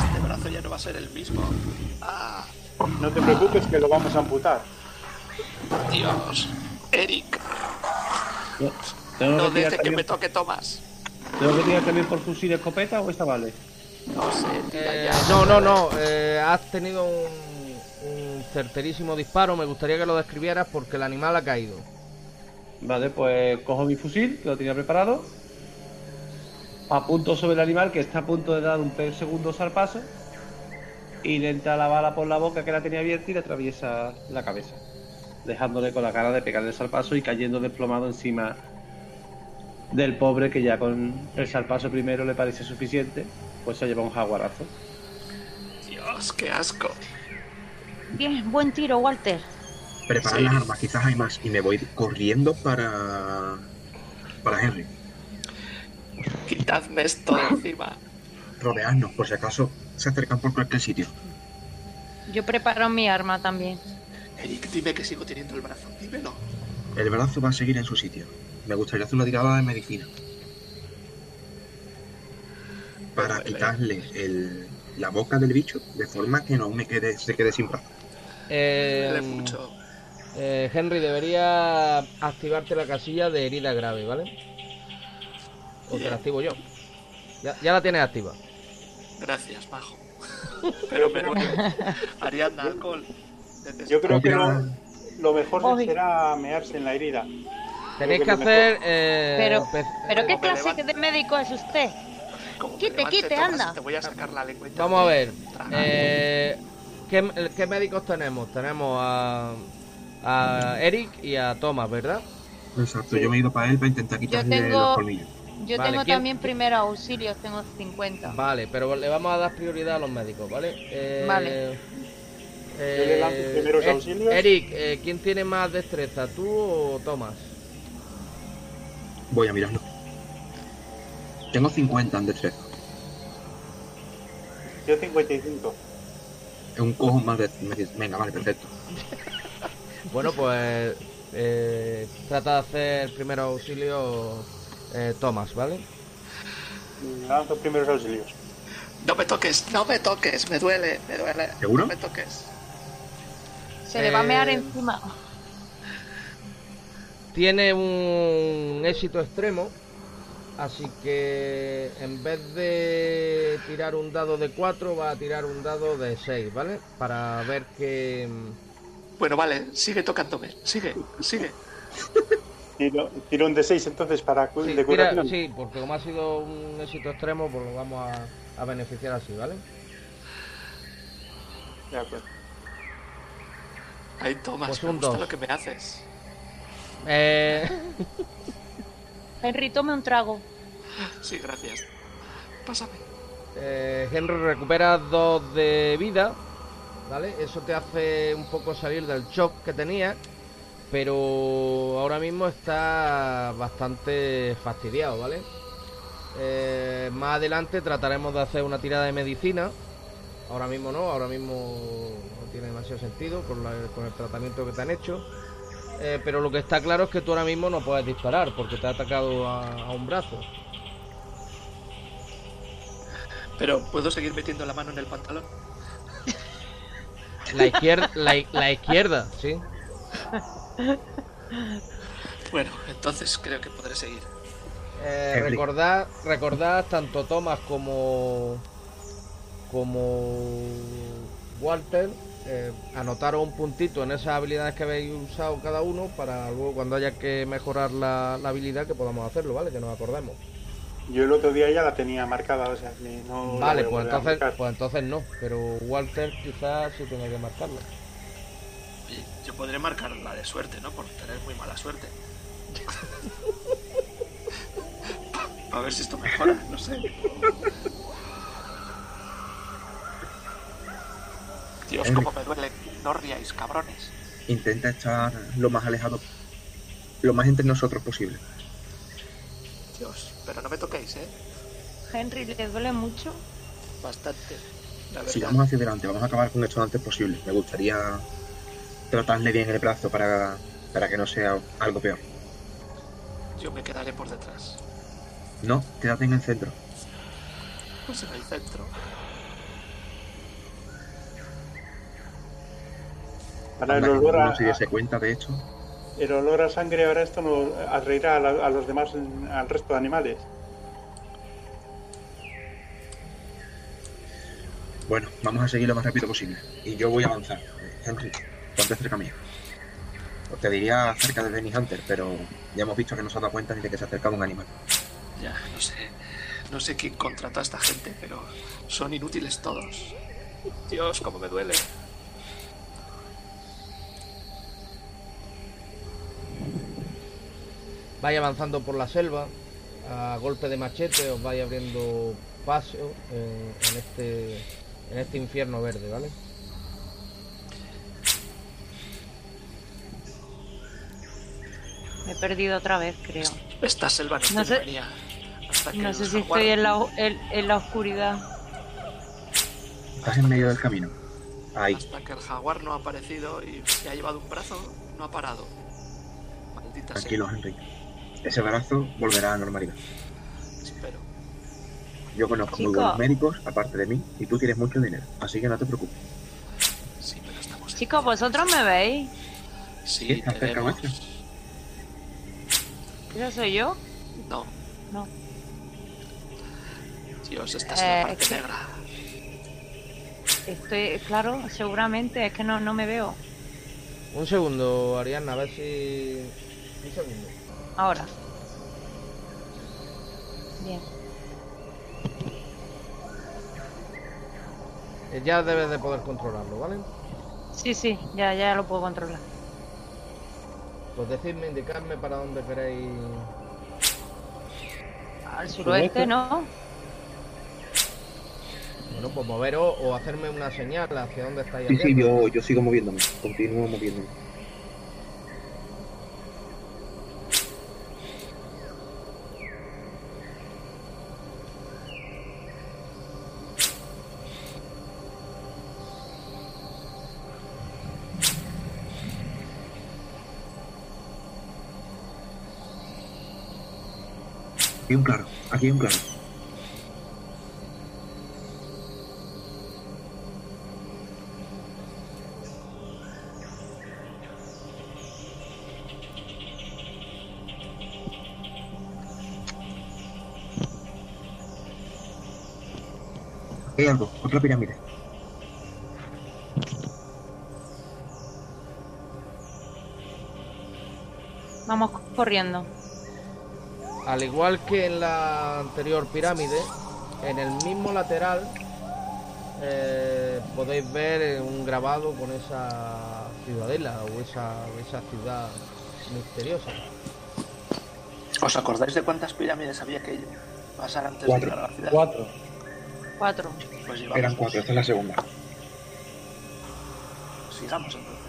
Este brazo ya no va a ser el mismo. Ah, No te preocupes que lo vamos a amputar. Dios. Eric, Yo- ¿Tengo, no que tirar deje que me también, toque Tomás. ¿Tengo que tirar también por fusil y escopeta o esta vale? No sé, tira Eh, ya. no, no, no. eh, has tenido un, un certerísimo disparo. Me gustaría que lo describieras porque el animal ha caído. Vale, pues cojo mi fusil, que lo tenía preparado. Apunto sobre el animal que está a punto de dar un segundo zarpazo. Y le entra la bala por la boca que la tenía abierta y le atraviesa la cabeza. Dejándole con la cara de pegarle el zarpazo y cayendo desplomado encima del pobre que ya con el zarpazo primero le parece suficiente. Pues se lleva un jaguarazo. Dios, qué asco. Bien, buen tiro, Walter. Preparar Sí. las armas, quizás hay más. Y me voy corriendo para. para Henry. Quitadme esto de encima. Rodearnos, por si acaso se acercan por cualquier sitio. Yo preparo mi arma también. Eric, dime que sigo teniendo el brazo. Dímelo. El brazo va a seguir en su sitio. Me gustaría hacer una tirada de medicina. Para Vale. quitarle el- la boca del bicho de forma que no me quede, se quede sin brazo. Eh, mucho. eh, Henry, debería activarte la casilla de herida grave, ¿vale? O te la activo yo. Ya, ya la tienes activa. Gracias, majo. <laughs> Pero me duele. <laughs> Ariadna, alcohol. Yo creo que lo, mejor será mearse en la herida. Tenéis que hacer. eh, Pero, pe- ¿pero qué clase de médico es usted? Como Quite, levante, quite, anda. Te voy a sacar la lengüeta. Vamos a ver. Eh, ¿qué, qué médicos tenemos? Tenemos a, a Eric y a Thomas, ¿verdad? Exacto, Sí. yo me he ido para él para intentar quitarle tengo- los colmillos. Yo Vale, tengo ¿quién? también primero auxilios, tengo 50. Vale, pero le vamos a dar prioridad a los médicos, ¿vale? Eh, Vale. Eh, Yo le lanzo primeros Er- auxilios. Eric, eh, ¿quién tiene más destreza, tú o Thomas? Voy a mirarlo. Tengo 50 en destreza. Yo 55. Es un cojo más de. Venga, vale, perfecto. <laughs> Bueno, pues eh, trata de hacer primero auxilio eh, Thomas, ¿vale? Lanzo primeros auxilios. No me toques, no me toques, me duele, me duele. ¿Seguro? No me toques. Se le va a mear Eh, encima. Tiene un éxito extremo, así que en vez de tirar un dado de 4 va a tirar un dado de 6, ¿vale? Para ver que... Bueno, vale, sigue tocándome. Sigue, sigue. <laughs> Tiro, tiro un de 6 entonces para cu- Sí, de tira- sí, porque como ha sido un éxito extremo, pues lo vamos a, a beneficiar así, ¿vale? De acuerdo. Ay, Tomás, Pues me gusta dos. lo que me haces. Eh, Henry, tome un trago. Sí, gracias. Pásame. eh, Henry recupera 2 de vida, ¿vale? Eso te hace un poco salir del shock que tenía, pero ahora mismo está bastante fastidiado, ¿vale? Eh, más adelante trataremos de hacer una tirada de medicina. Ahora mismo no, ahora mismo no tiene demasiado sentido con, la- con el tratamiento que te han hecho. eh, pero lo que está claro es que tú ahora mismo no puedes disparar porque te ha atacado a, a un brazo. Pero puedo seguir metiendo la mano en el pantalón. La izquierda, la, izquierda, sí. Bueno, entonces creo que podré seguir. Eh, recordad, recordad tanto Thomas como como Walter eh, anotaros un puntito en esas habilidades que habéis usado cada uno para luego cuando haya que mejorar la, la habilidad que podamos hacerlo, ¿vale? Que nos acordemos. Yo el otro día ya la tenía marcada, o sea no. vale, pues entonces, pues entonces no, pero Walter quizás sí tenga que marcarlo. Oye, yo podré marcar la de suerte, ¿no? Por tener muy mala suerte. <laughs> <laughs> A ver si esto mejora, no sé. Dios, cómo me duele. No ríais, cabrones. Intenta estar lo más alejado, lo más entre nosotros posible. Dios, pero no me toquéis, ¿eh? Henry, ¿le duele mucho? Bastante. La verdad. Sigamos hacia adelante, vamos a acabar con esto lo antes posible. Me gustaría tratarle bien el brazo para, para que no sea algo peor. Yo me quedaré por detrás. No, quédate en el centro. Pues en el centro. Ahora el olor, a, no se diese cuenta de esto. el olor a sangre ahora esto nos atraerá a, la- a los demás, al resto de animales. Bueno, vamos a seguir lo más rápido posible. Y yo voy a avanzar. Henry, ponte cerca mía. Pues te diría cerca de Denny Hunter, pero ya hemos visto que no se ha dado cuenta ni de que se ha acercado un animal. Ya, no sé. No sé quién contrató a esta gente, pero son inútiles todos. Dios, cómo me duele. Vais avanzando por la selva, a golpe de machete os vais abriendo paso en, en este en este infierno verde, ¿vale? Me he perdido otra vez, creo. Esta selva no, No sé-. Hasta que No sé si estoy en la, en, en la oscuridad. Estás en medio del camino. Ahí. Hasta que el jaguar no ha aparecido y se ha llevado un brazo, no ha parado. Maldita Tranquilo, Henry. Ese brazo volverá a la normalidad. Espero. Yo conozco muy Chico. buenos médicos, aparte de mí, y tú tienes mucho dinero. Así que no te preocupes. Sí, pero estamos. en- Chicos, ¿vosotros me veis? Sí, está cerca vemos. vuestro. ¿Eso soy yo? No, No. Dios, esta es Eh, la parte es que- negra. Estoy, claro, seguramente, es que no, no me veo. Un segundo, Ariana, a ver si. Un segundo. Ahora. Bien. Eh, Ya debes de poder controlarlo, ¿vale? Sí, sí, ya, ya lo puedo controlar. Pues decidme, indicadme para dónde queréis. Al ¿Suroeste? ¿no? Bueno, pues moveros o hacerme una señal hacia dónde estáis Sí, sí, yo, yo sigo moviéndome. Continúo moviéndome. Hay un claro, aquí hay un claro. Hay algo, otra pirámide. Vamos corriendo. Al igual que en la anterior pirámide, en el mismo lateral eh, podéis ver un grabado con esa ciudadela o esa, esa ciudad misteriosa. ¿Os acordáis de cuántas pirámides había que pasar antes Cuatro. de llegar a la ciudad? Cuatro. Cuatro. Pues llevamos Eran cuatro, esta es la segunda. Sigamos entonces.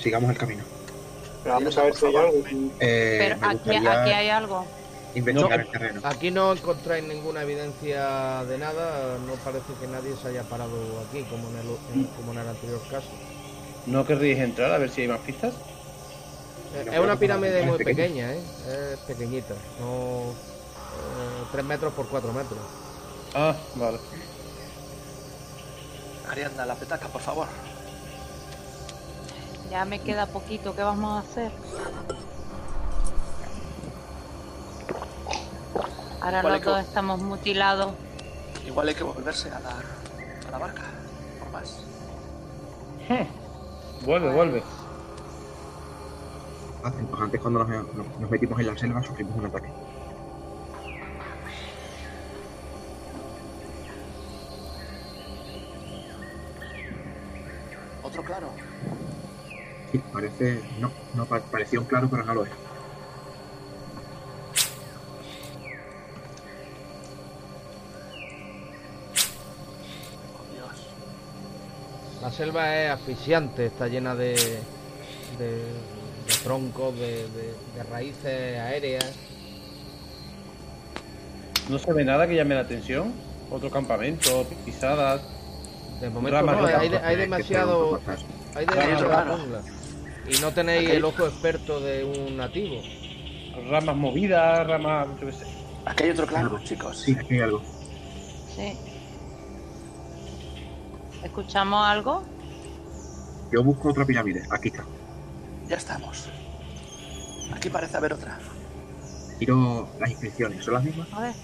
Sigamos el camino. Pero vamos a ver si hay algo. Eh, Pero aquí, gustaría aquí hay algo. investigar No. el terreno. Aquí no encontráis ninguna evidencia de nada, no parece que nadie se haya parado aquí como en el, en- como en el anterior caso. ¿No querréis entrar a ver si hay más pistas? Eh, Es una pirámide muy pequeña. pequeña, ¿eh? Es pequeñita. No. 3 metros por 4 metros. Ah, vale. Arianda, la petaca, por favor. Ya me queda poquito, ¿qué vamos a hacer? Ahora Vale, los dos estamos mutilados. Igual hay que volverse a la, a la barca. Por más. Vuelve, vuelve. Ah, antes cuando nos, nos- nos metimos en la selva sufrimos un ataque. No, no pa- parecía un claro, pero no lo es. La selva es asfixiante, está llena de, de, de troncos, de, de- de raíces aéreas. No se ve nada que llame la atención. Otro campamento, pisadas, De momento no, hay, de- campo hay demasiado, hay Ramas Y no tenéis Aquí- el ojo experto de un nativo. ramas movidas, ramas, yo qué sé. Aquí hay otro claro, Algo. chicos. Sí, aquí hay algo. Sí. ¿Escuchamos algo? Yo busco otra pirámide. Aquí está. Ya estamos. Aquí parece haber otra. Miro las inscripciones. ¿Son las mismas? A ver.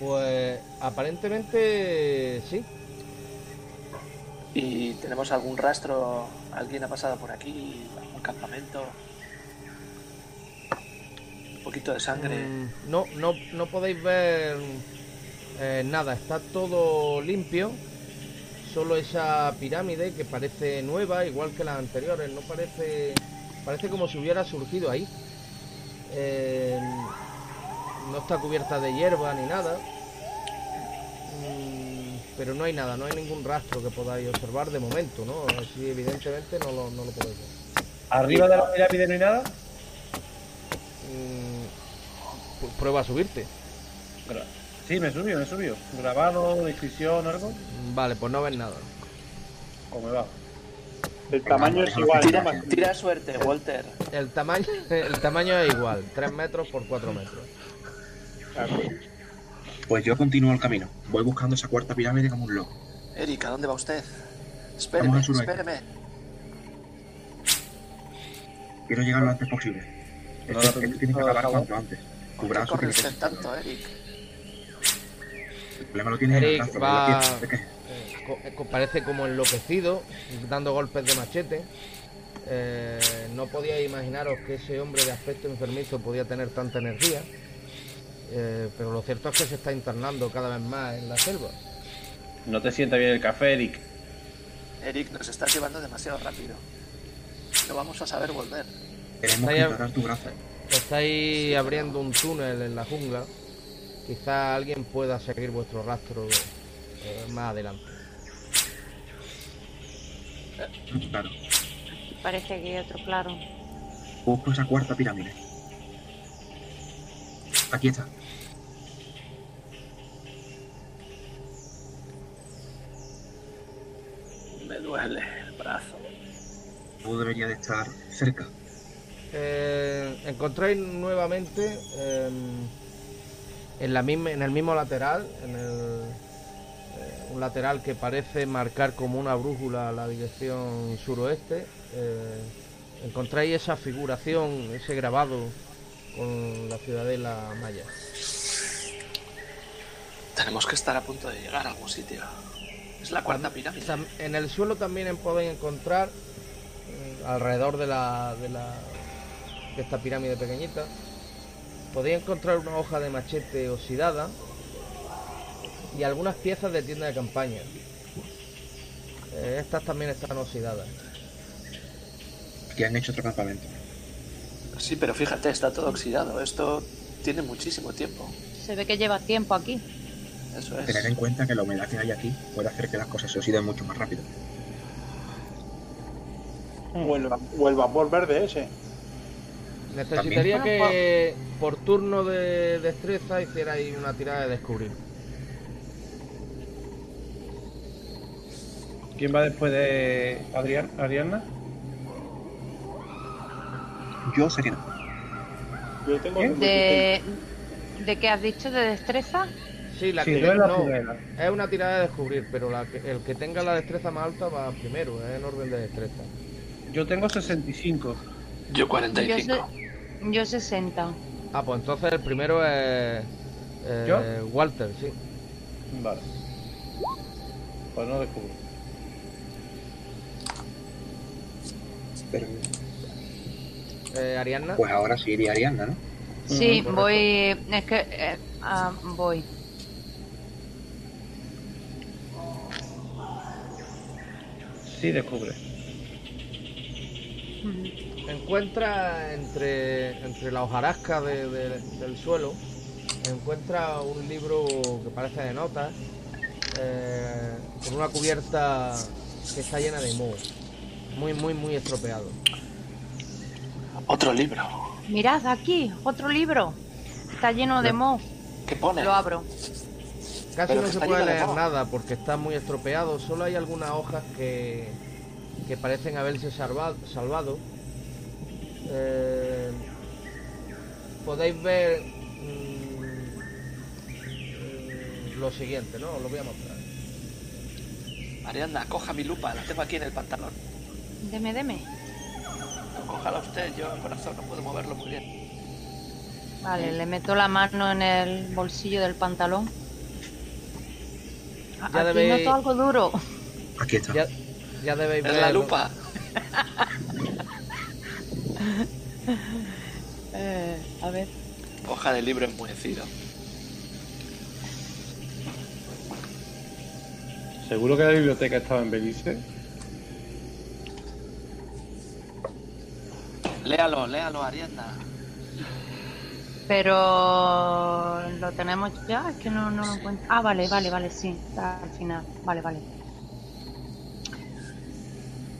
Pues aparentemente sí. ¿Y tenemos algún rastro? ¿Alguien ha pasado por aquí? ¿Algún campamento? Un poquito de sangre. Mm, no, no, no podéis ver eh, nada, está todo limpio. Solo esa pirámide que parece nueva, igual que las anteriores, no parece. Parece como si hubiera surgido ahí. Eh, no está cubierta de hierba ni nada. Mm, pero no hay nada, no hay ningún rastro que podáis observar de momento, ¿no? Así evidentemente no lo, no lo podéis ver. Arriba de la pirámide no hay nada. Mm, prueba a subirte. Sí, me subió, me subió. Grabado, descripción, algo. Mm, Vale, pues no ves nada. ¿Cómo me va? El tamaño es igual. Tira, suerte, Walter. El tamaño, <laughs> el tamaño es igual, 3 metros por 4 metros. Pues yo continúo el camino. Voy buscando esa cuarta pirámide como un loco. Eric, ¿a dónde va usted? Espéreme, espéreme. Quiero llegar lo antes posible. No, Esto, no, esto tiene que no, acabar cuanto antes. Tu ¿Por qué brazo corre usted tanto, Eric? El problema lo tiene en el Eric brazo, va-. Eh, eh, co- parece como enloquecido, dando golpes de machete. Eh, no podíais imaginaros que ese hombre de aspecto enfermizo podía tener tanta energía. Eh, pero lo cierto es que se está internando cada vez más en la selva. No te sienta bien el café, Eric. Eric, nos estás llevando demasiado rápido. No vamos a saber volver. Queremos tu brazo. Estáis abriendo un túnel en la jungla. Quizá alguien pueda seguir vuestro rastro eh, más adelante. Claro. Parece que hay otro claro. Busco esa cuarta pirámide. Aquí está. Me duele el brazo. Todo debería de estar cerca. Eh, encontráis nuevamente eh, en, la misma, en el mismo lateral, en el, eh, un lateral que parece marcar como una brújula la dirección suroeste. eh, encontráis esa figuración, ese grabado con la ciudadela maya. Tenemos que estar a punto de llegar a algún sitio. Es la cuarta pirámide. En el suelo también podéis encontrar eh, alrededor de la, de la de esta pirámide pequeñita podéis encontrar una hoja de machete oxidada y algunas piezas de tienda de campaña. Eh, estas también están oxidadas. Aquí han hecho otro campamento. Sí, pero fíjate, está todo oxidado. Esto tiene muchísimo tiempo. Se ve que lleva tiempo aquí. Eso Tener en es. cuenta que la humedad que hay aquí puede hacer que las cosas se oxiden mucho más rápido. O el, o el vapor verde ese. Necesitaría También. que por turno de destreza hicierais una tirada de descubrir. ¿Quién va después de Adrián, Ariana? Yo sería. Yo tengo ¿Qué? De, ¿De qué has dicho? ¿De destreza? Sí, la Sí, que eres la no, primera. es una tirada de descubrir, pero la que- el que tenga la destreza más alta va primero, es en orden de destreza. Yo tengo 65. Yo Yo, 45. se- yo 60. Ah, pues entonces el primero es eh, ¿Yo? Walter, sí. Vale. Pues no descubro. Pero, Eh, Ariadna. pues ahora sí iría Ariana, ¿no? Sí, voy. Es que. eh, ah, voy. Sí, descubre. Encuentra entre, entre la hojarasca de- de- del suelo, encuentra un libro que parece de notas, eh, con una cubierta que está llena de moho. Muy, muy, muy estropeado. Otro libro. Mirad aquí, otro libro. Está lleno de moho. ¿Qué pone? Lo abro. Casi Pero no se puede leer nada porque está muy estropeado. Solo hay algunas hojas que, que parecen haberse salva- salvado. Eh, podéis ver mm, mm, lo siguiente, ¿no? Os lo voy a mostrar. Ariadna, coja mi lupa, la tengo aquí en el pantalón. Deme, deme. No, cójala usted, yo el corazón no puedo moverlo muy bien. Vale, le meto la mano en el bolsillo del pantalón. Ya Aquí debéis- noto algo duro. Aquí está. Ya, ya debéis ver. la lupa. <laughs> Eh, a ver. Hoja de libro enmohecido. ¿Seguro que la biblioteca estaba en Belice? Léalo, léalo, Ariadna. Pero lo tenemos ya, es que no, no lo encuentro. Ah, vale, vale, vale, sí, está al final. Vale, vale.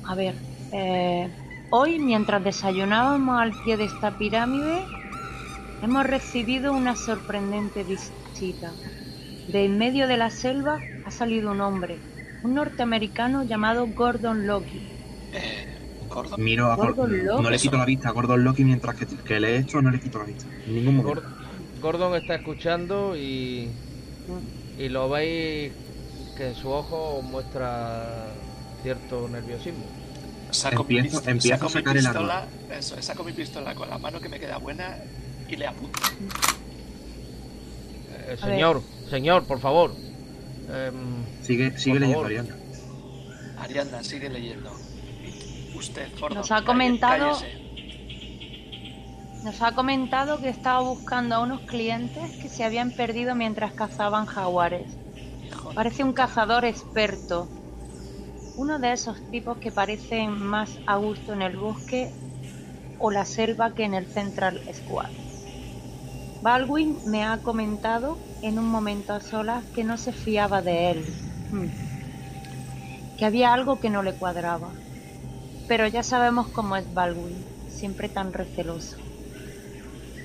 A ver, eh, hoy mientras desayunábamos al pie de esta pirámide, hemos recibido una sorprendente visita. De en medio de la selva ha salido un hombre, un norteamericano llamado Gordon Loki. Eh, Gordon. Miro a Gordon Gordon. Loki. No le quito la vista a Gordon Loki mientras que, que lee esto, no le quito la vista. En ningún momento. Gor- Gordon está escuchando y, y lo veis que en su ojo muestra cierto nerviosismo. Saco, mi, Empiezo- empiezo saco a mi sacar el pistola. Eso, saco mi pistola con la mano que me queda buena y le apunto. Eh, señor, señor, por favor. Em, Sigue, sigue Por leyendo, favor. Ariana. Ariadna, sigue leyendo. Usted. Nos ha comentado- cállese. Nos ha comentado que estaba buscando a unos clientes que se habían perdido mientras cazaban jaguares. Parece un cazador experto. Uno de esos tipos que parecen más a gusto en el bosque o la selva que en el Central Squad. Baldwin me ha comentado en un momento a solas que no se fiaba de él. Hmm. Que había algo que no le cuadraba. Pero ya sabemos cómo es Baldwin, siempre tan receloso.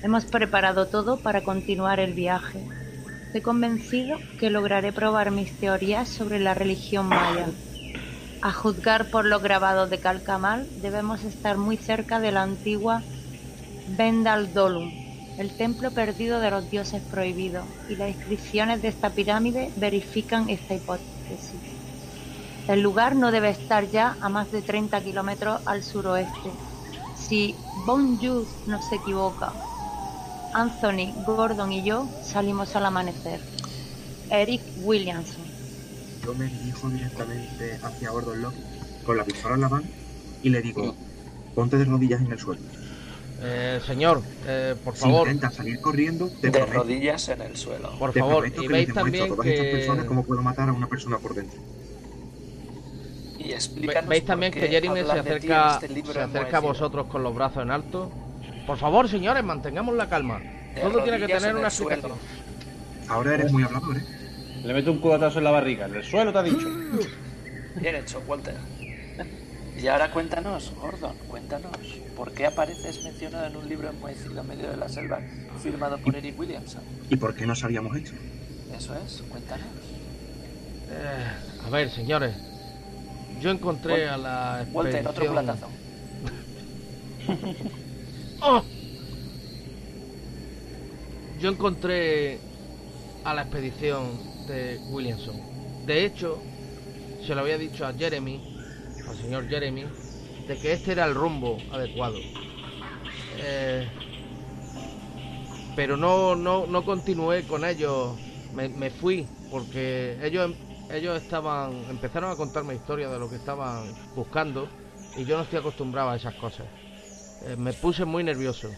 Hemos preparado todo para continuar el viaje. Estoy convencido que lograré probar mis teorías sobre la religión maya. A juzgar por los grabados de Calcamal, debemos estar muy cerca de la antigua Bendal Dolum, el templo perdido de los dioses prohibidos, y las inscripciones de esta pirámide verifican esta hipótesis. El lugar no debe estar ya a más de 30 kilómetros al suroeste. Si Bon Jus no se equivoca, Anthony, Gordon y yo salimos al amanecer. Eric Williamson. Yo me dirijo directamente hacia Gordon Loki con la pistola en la mano y le digo, ponte de rodillas en el suelo. eh, señor, eh, por Si favor, intentas salir corriendo, te De prometo, rodillas en el suelo. por te favor. prometo Y que veis también a todas estas personas que cómo puedo matar a una persona por dentro. Y explícanos veis por también qué que Jeremy se acerca, este libro se acerca a vosotros con los brazos en alto. Por favor, señores, mantengamos la calma. Todo tiene que tener en una explicación. Ahora eres muy hablador, ¿eh? Le meto un cubatazo en la barriga. En el suelo te ha dicho. Bien hecho, Walter. Y ahora cuéntanos, Gordon, cuéntanos, ¿por qué apareces mencionado en un libro enmohecido en medio de la selva firmado por Eric Williamson? ¿Y por qué no sabíamos esto? Eso es, cuéntanos. Eh, a ver, señores. Yo encontré a la Walter, otro expedición- platazo. <laughs> ¡Oh! Yo encontré a la expedición de Williamson. De hecho, se lo había dicho a Jeremy, al señor Jeremy, de que este era el rumbo adecuado. Eh, pero no, no, no continué con ellos. Me, me fui porque ellos, ellos estaban, empezaron a contarme historias de lo que estaban buscando y yo no estoy acostumbrado a esas cosas. Eh, me puse muy nervioso.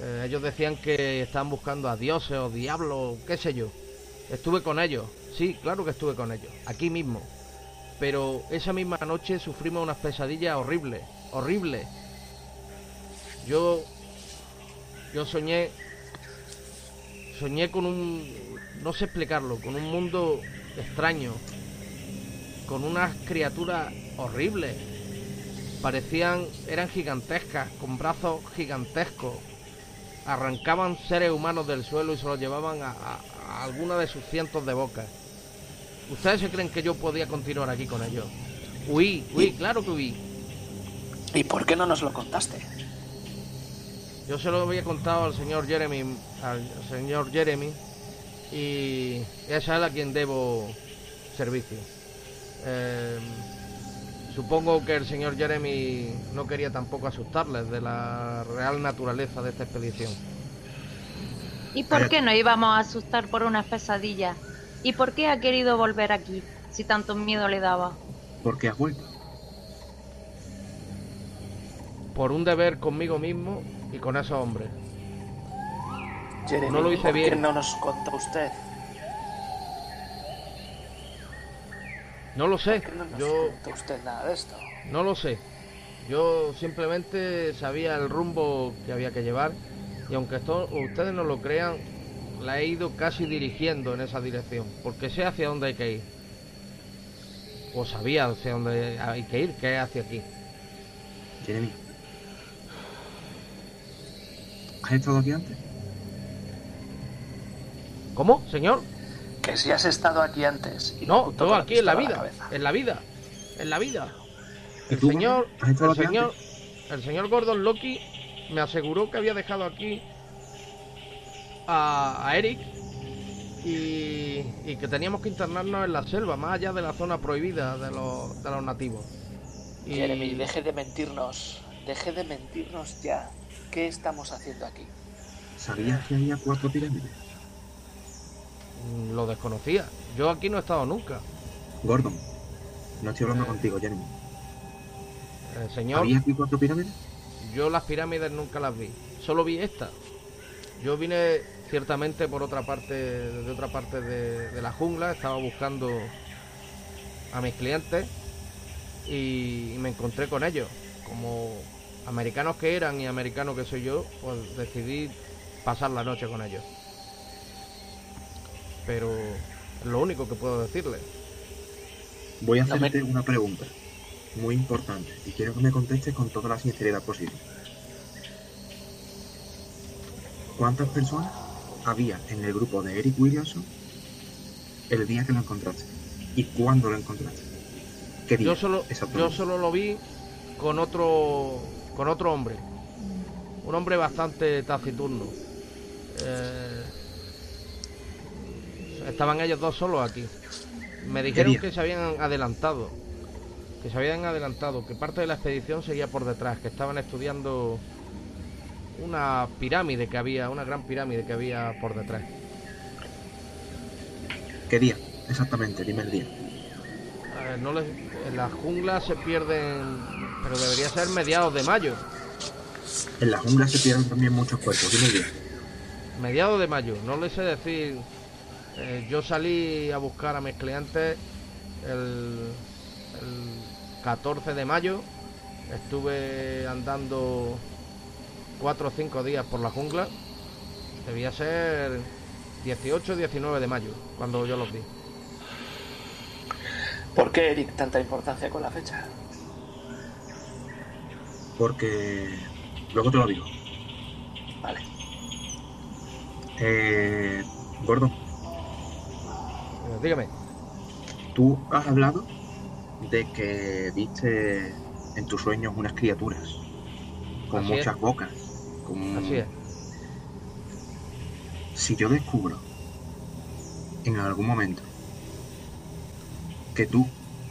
Eh, ellos decían que estaban buscando a dioses o diablos, qué sé yo. Estuve con ellos, sí, claro que estuve con ellos, aquí mismo. Pero esa misma noche sufrimos unas pesadillas horribles, horribles. Yo, yo soñé, soñé con un, no sé explicarlo, con un mundo extraño, con unas criaturas horribles parecían, eran gigantescas, con brazos gigantescos. Arrancaban seres humanos del suelo y se los llevaban a, a- a alguna de sus cientos de bocas. ¿Ustedes se creen que yo podía continuar aquí con ellos? Huí, huí, claro que huí. ¿Y por qué no nos lo contaste? Yo se lo había contado al señor Jeremy, al señor Jeremy, y es a él a quien debo servicio. Eh, supongo que el señor Jeremy no quería tampoco asustarles de la real naturaleza de esta expedición. ¿Y por qué no íbamos a asustar por unas pesadillas? ¿Y por qué ha querido volver aquí si tanto miedo le daba? ¿Por qué has vuelto? Por un deber conmigo mismo y con esos hombres. Jeremy, No lo hice ¿por qué bien. no nos contó usted? No lo sé, ¿Por qué no nos yo contó usted nada de esto? No lo sé. Yo simplemente sabía el rumbo que había que llevar y aunque esto, ustedes no lo crean, la he ido casi dirigiendo en esa dirección, porque sé hacia dónde hay que ir. O sabía hacia dónde hay que ir, que es hacia aquí. Jeremy. ¿Has estado aquí antes? ¿Cómo, señor? Que si has estado aquí antes. y No, con aquí en la vida, en la vida, en la vida. ¿Y El señor, el señor, antes? el señor Gordon Loki me aseguró que había dejado aquí a, a Eric y, y que teníamos que internarnos en la selva, más allá de la zona prohibida de los, de los nativos. Y Jeremy, deje de mentirnos. Deje de mentirnos ya. ¿Qué estamos haciendo aquí? ¿Sabías que había cuatro pirámides? Mm, lo desconocía. Yo aquí no he estado nunca. Gordon, no estoy hablando Eh. contigo, Jeremy. El señor, ¿Había aquí cuatro pirámides? yo las pirámides nunca las vi. Solo vi esta. Yo vine ciertamente por otra parte, de otra parte de, de la jungla. Estaba buscando a mis clientes y, y me encontré con ellos. Como americanos que eran y americanos que soy yo, pues decidí pasar la noche con ellos. Pero es lo único que puedo decirles. Voy a hacerte una pregunta muy importante y quiero que me contestes con toda la sinceridad posible. ¿Cuántas personas había en el grupo de Eric Williamson el día que lo encontraste? ¿Y cuándo lo encontraste? ¿Qué día? Yo solo, yo solo lo vi con otro, con otro hombre, un hombre bastante taciturno. Eh, estaban ellos dos solos aquí. Me dijeron que se habían adelantado, que se habían adelantado, que parte de la expedición seguía por detrás, que estaban estudiando una pirámide que había, una gran pirámide que había por detrás. ¿Qué día? Exactamente, dime el día. Eh, no les- en la jungla se pierden, pero debería ser mediados de mayo. En la jungla se pierden también muchos cuerpos, dime el día. Mediados de mayo, no les sé decir. Eh, yo salí a buscar a mis clientes el, el 14 de mayo. Estuve andando 4 o 5 días por la jungla. Debía ser 18 o 19 de mayo, cuando yo los vi. ¿Por qué, Eric, tanta importancia con la fecha? Porque luego te lo digo. Vale. Eh, Gordon, Eh, dígame, ¿tú has hablado de que viste en tus sueños unas criaturas con Así es. muchas bocas. Con... Así es. Si yo descubro en algún momento que tú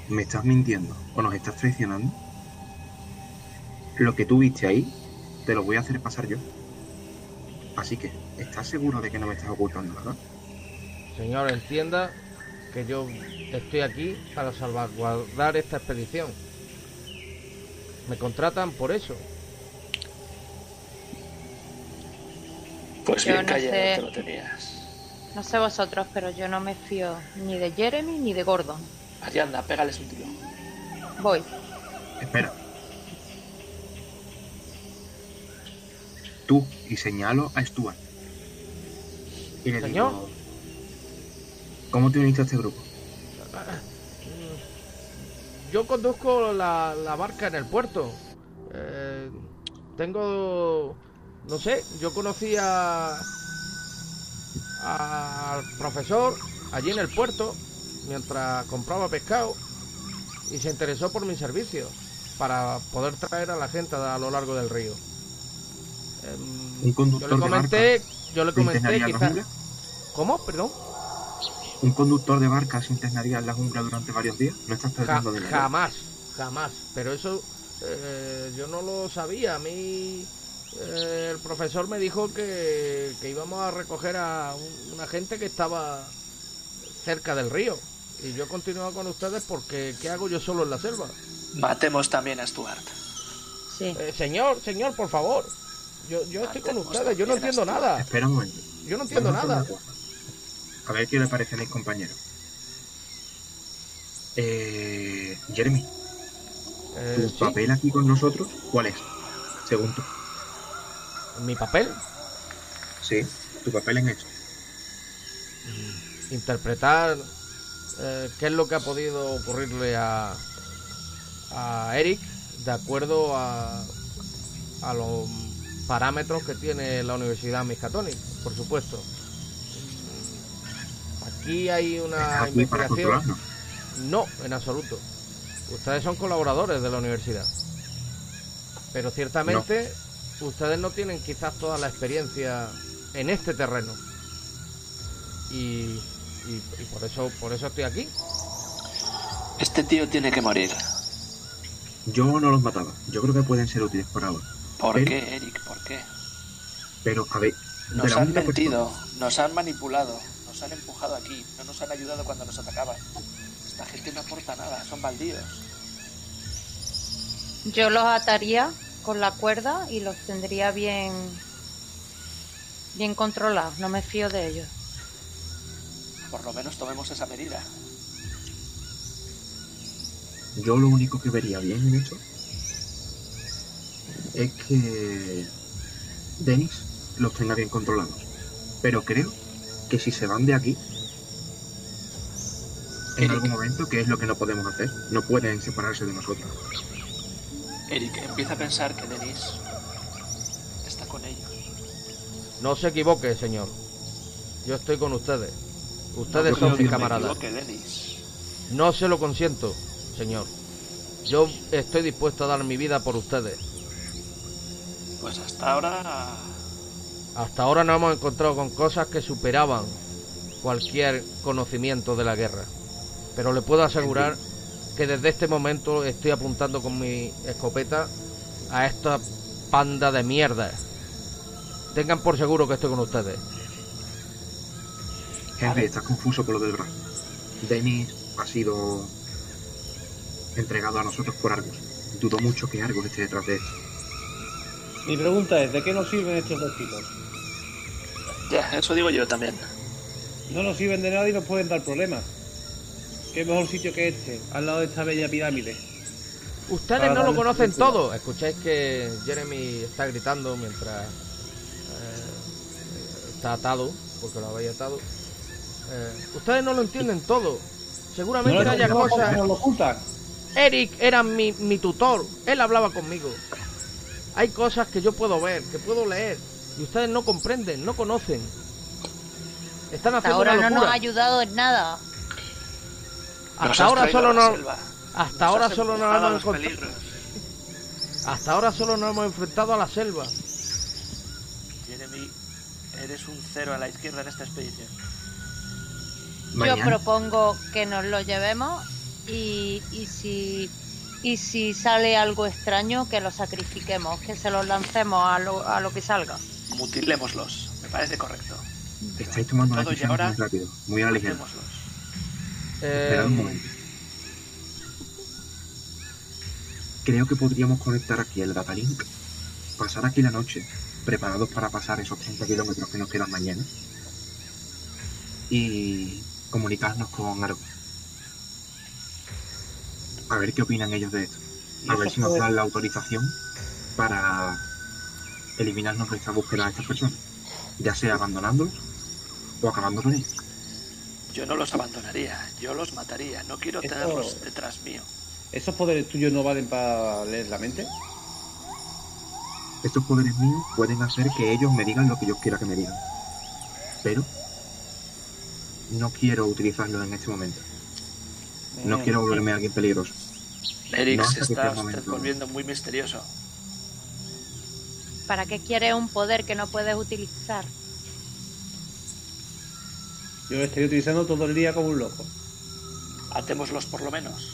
me estás mintiendo o nos estás traicionando, lo que tú viste ahí te lo voy a hacer pasar yo. Así que, ¿estás seguro de que no me estás ocultando, verdad? Señor, entienda que yo estoy aquí para salvaguardar esta expedición. Me contratan por eso. Pues Yo bien no callado sé. te lo tenías. No sé vosotros, pero yo no me fío ni de Jeremy ni de Gordon. Allá anda, pégales un tiro. Voy. Espera. Tú, y señalo a Stuart. Y le ¿Señor? digo, ¿cómo te uniste a este grupo? <clears throat> Yo conduzco la, la barca en el puerto. Eh, tengo... No sé, yo conocí a... al profesor allí en el puerto mientras compraba pescado y se interesó por mis servicios para poder traer a la gente a lo largo del río. Em, Un conductor yo le de comenté, yo le ¿Te comenté quizás... ¿Cómo? Perdón. ¿Un conductor de barca se internaría en la jungla durante varios días? No estás Ja- perdiendo dinero. jamás, jamás. Pero eso eh, yo no lo sabía. A mí eh, el profesor me dijo que, que íbamos a recoger a un- una gente que estaba cerca del río. Y yo he continuado con ustedes porque ¿qué hago yo solo en la selva? Matemos también a Stuart. Sí. Eh, señor, señor, por favor. Yo, yo estoy con ustedes, yo no entiendo nada. Espera un momento. Yo no entiendo nada. A ver qué le parece a mis compañeros. Eh, Jeremy, Eh, ¿tu sí, papel aquí con nosotros cuál es? Según tú. mi papel, Sí, tu papel en esto. interpretar eh, qué es lo que ha podido ocurrirle a, a Eric de acuerdo a, a los parámetros que tiene la Universidad Miskatonic, por supuesto. Aquí hay una aquí investigación. No, en absoluto. Ustedes son colaboradores de la universidad. Pero ciertamente ustedes no tienen quizás toda la experiencia en este terreno. Y, y- y por eso por eso estoy aquí. Este tío tiene que morir. Yo no los mataba. Yo creo que pueden ser útiles por ahora. ¿Por Pero- qué, Eric? ¿Por qué? Pero, a ver, Nos han mentido, nos han manipulado, nos han empujado aquí, no nos han ayudado cuando nos atacaban. Esta gente no aporta nada, son baldíos. Yo los ataría con la cuerda y los tendría bien bien controlados. No me fío de ellos. Por lo menos tomemos esa medida. yo lo único que vería bien en esto es que Dennis los tenga bien controlados. Pero creo que si se van de aquí, en Eric. algún momento, ¿qué es lo que no podemos hacer? No pueden separarse de nosotros. Eric empieza a pensar que Denis está con ellos. No se equivoque, señor. Yo estoy con ustedes. Ustedes No, son mis camaradas. que. No se lo consiento, señor. Yo estoy dispuesto a dar mi vida por ustedes. Pues hasta ahora Hasta ahora nos hemos encontrado con cosas que superaban cualquier conocimiento de la guerra. Pero le puedo asegurar que desde este momento estoy apuntando con mi escopeta a esta panda de mierda. Tengan por seguro que estoy con ustedes. Henry, estás confuso por lo del brazo. Dennis ha sido entregado a nosotros por Argos. Dudo mucho que Argos esté detrás de esto. Mi pregunta es, ¿de qué nos sirven estos dos tipos? Ya, eso digo yo también. No nos sirven de nada y nos pueden dar problemas. ¿Qué mejor sitio que este, al lado de esta bella pirámide? Ustedes Para no lo conocen todo. Escucháis que Jeremy está gritando mientras eh, está atado, porque lo habéis atado. Eh, ustedes no lo entienden todo. Seguramente No, haya no, no, cosas. ocultan. Eric era mi, mi tutor. Él hablaba conmigo. Hay cosas que yo puedo ver, que puedo leer. Y ustedes no comprenden, no conocen. Están Hasta haciendo ahora una no nos ha ayudado en nada. Hasta has ahora solo nos, selva. Hasta ahora solo nos hemos encontrado. Hasta ahora solo nos hemos enfrentado a la selva. Jeremy, eres un cero a la izquierda en esta expedición. Yo propongo que nos lo llevemos y, y si y si sale algo extraño que lo sacrifiquemos, que se lo lancemos a lo, a lo que salga. Mutilémoslos. Me parece correcto. estáis tomando Todo y decisiones ahora- muy rápido, muy a la ligera. Esperad un Eh, momento. Creo que podríamos conectar aquí el datalink, pasar aquí la noche, preparados para pasar esos 30 kilómetros que nos quedan mañana, y comunicarnos con Aro. A ver qué opinan ellos de esto. A ver si nos dan la autorización para eliminarnos nuestra búsqueda de estas personas, ya sea abandonándolos o acabando con ellos. Yo no los abandonaría, yo los mataría. No quiero Esto- tenerlos detrás mío. ¿Esos poderes tuyos no valen para leer la mente? Estos poderes míos pueden hacer que ellos me digan lo que yo quiera que me digan. Pero no quiero utilizarlo en este momento. No Mm. quiero volverme alguien peligroso. Eric, No, se está usted volviendo muy misterioso. ¿Para qué quieres un poder que no puedes utilizar? Yo lo estoy utilizando todo el día como un loco. Atémoslos por lo menos.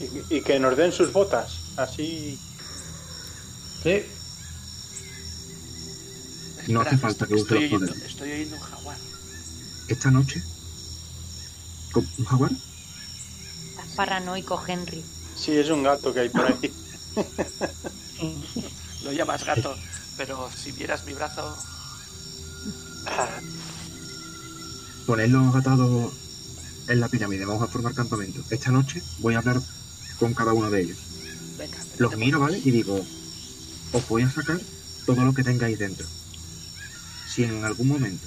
Y, y que nos den sus botas. Así. Sí, No hace falta que use estoy los oyendo, poderes. estoy oyendo un jaguar. Esta noche, ¿con un jaguar? Estás paranoico, Henry. Sí, es un gato que hay por ahí. <laughs> Lo llamas gato, pero si vieras mi brazo, Ponedlos atados en la pirámide. Vamos a formar campamento. Esta noche voy a hablar con cada uno de ellos. venga. Los miro, ¿vale? Y digo, os voy a sacar todo lo que tengáis dentro. Si en algún momento,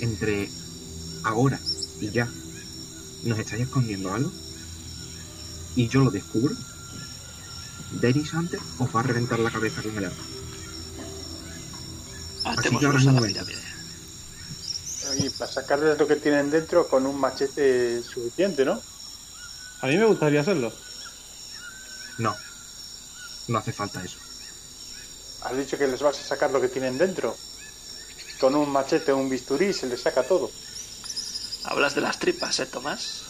entre ahora y ya, nos estáis escondiendo algo, y yo lo descubro, Dennis antes os va a reventar la cabeza con el arma. que ahora es momento. Y para sacarles lo que tienen dentro con un machete suficiente, ¿no? a mí me gustaría hacerlo. No, no hace falta eso. Has dicho que les vas a sacar lo que tienen dentro. Con un machete o un bisturí se les saca todo. Hablas de las tripas, ¿eh, Tomás?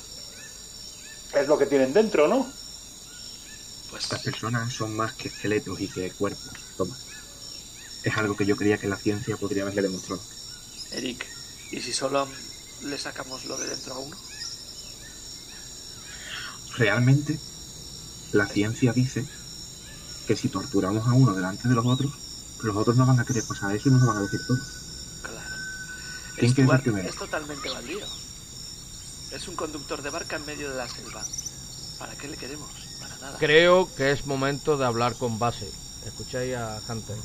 Es lo que tienen dentro, ¿no? Pues Estas personas son más que esqueletos y que cuerpos. Toma. Es algo que yo creía que la ciencia podría haberle demostrado. Eric, ¿y si solo le sacamos lo de dentro a uno? Realmente, la ciencia dice que si torturamos a uno delante de los otros, los otros no van a querer pasar eso y nos van a decir todo. Claro. ¿Quién quiere ser Stuart primero? es totalmente baldío. Es un conductor de barca en medio de la selva. ¿Para qué le queremos? Para nada. creo que es momento de hablar con base. Escucháis a Hunter.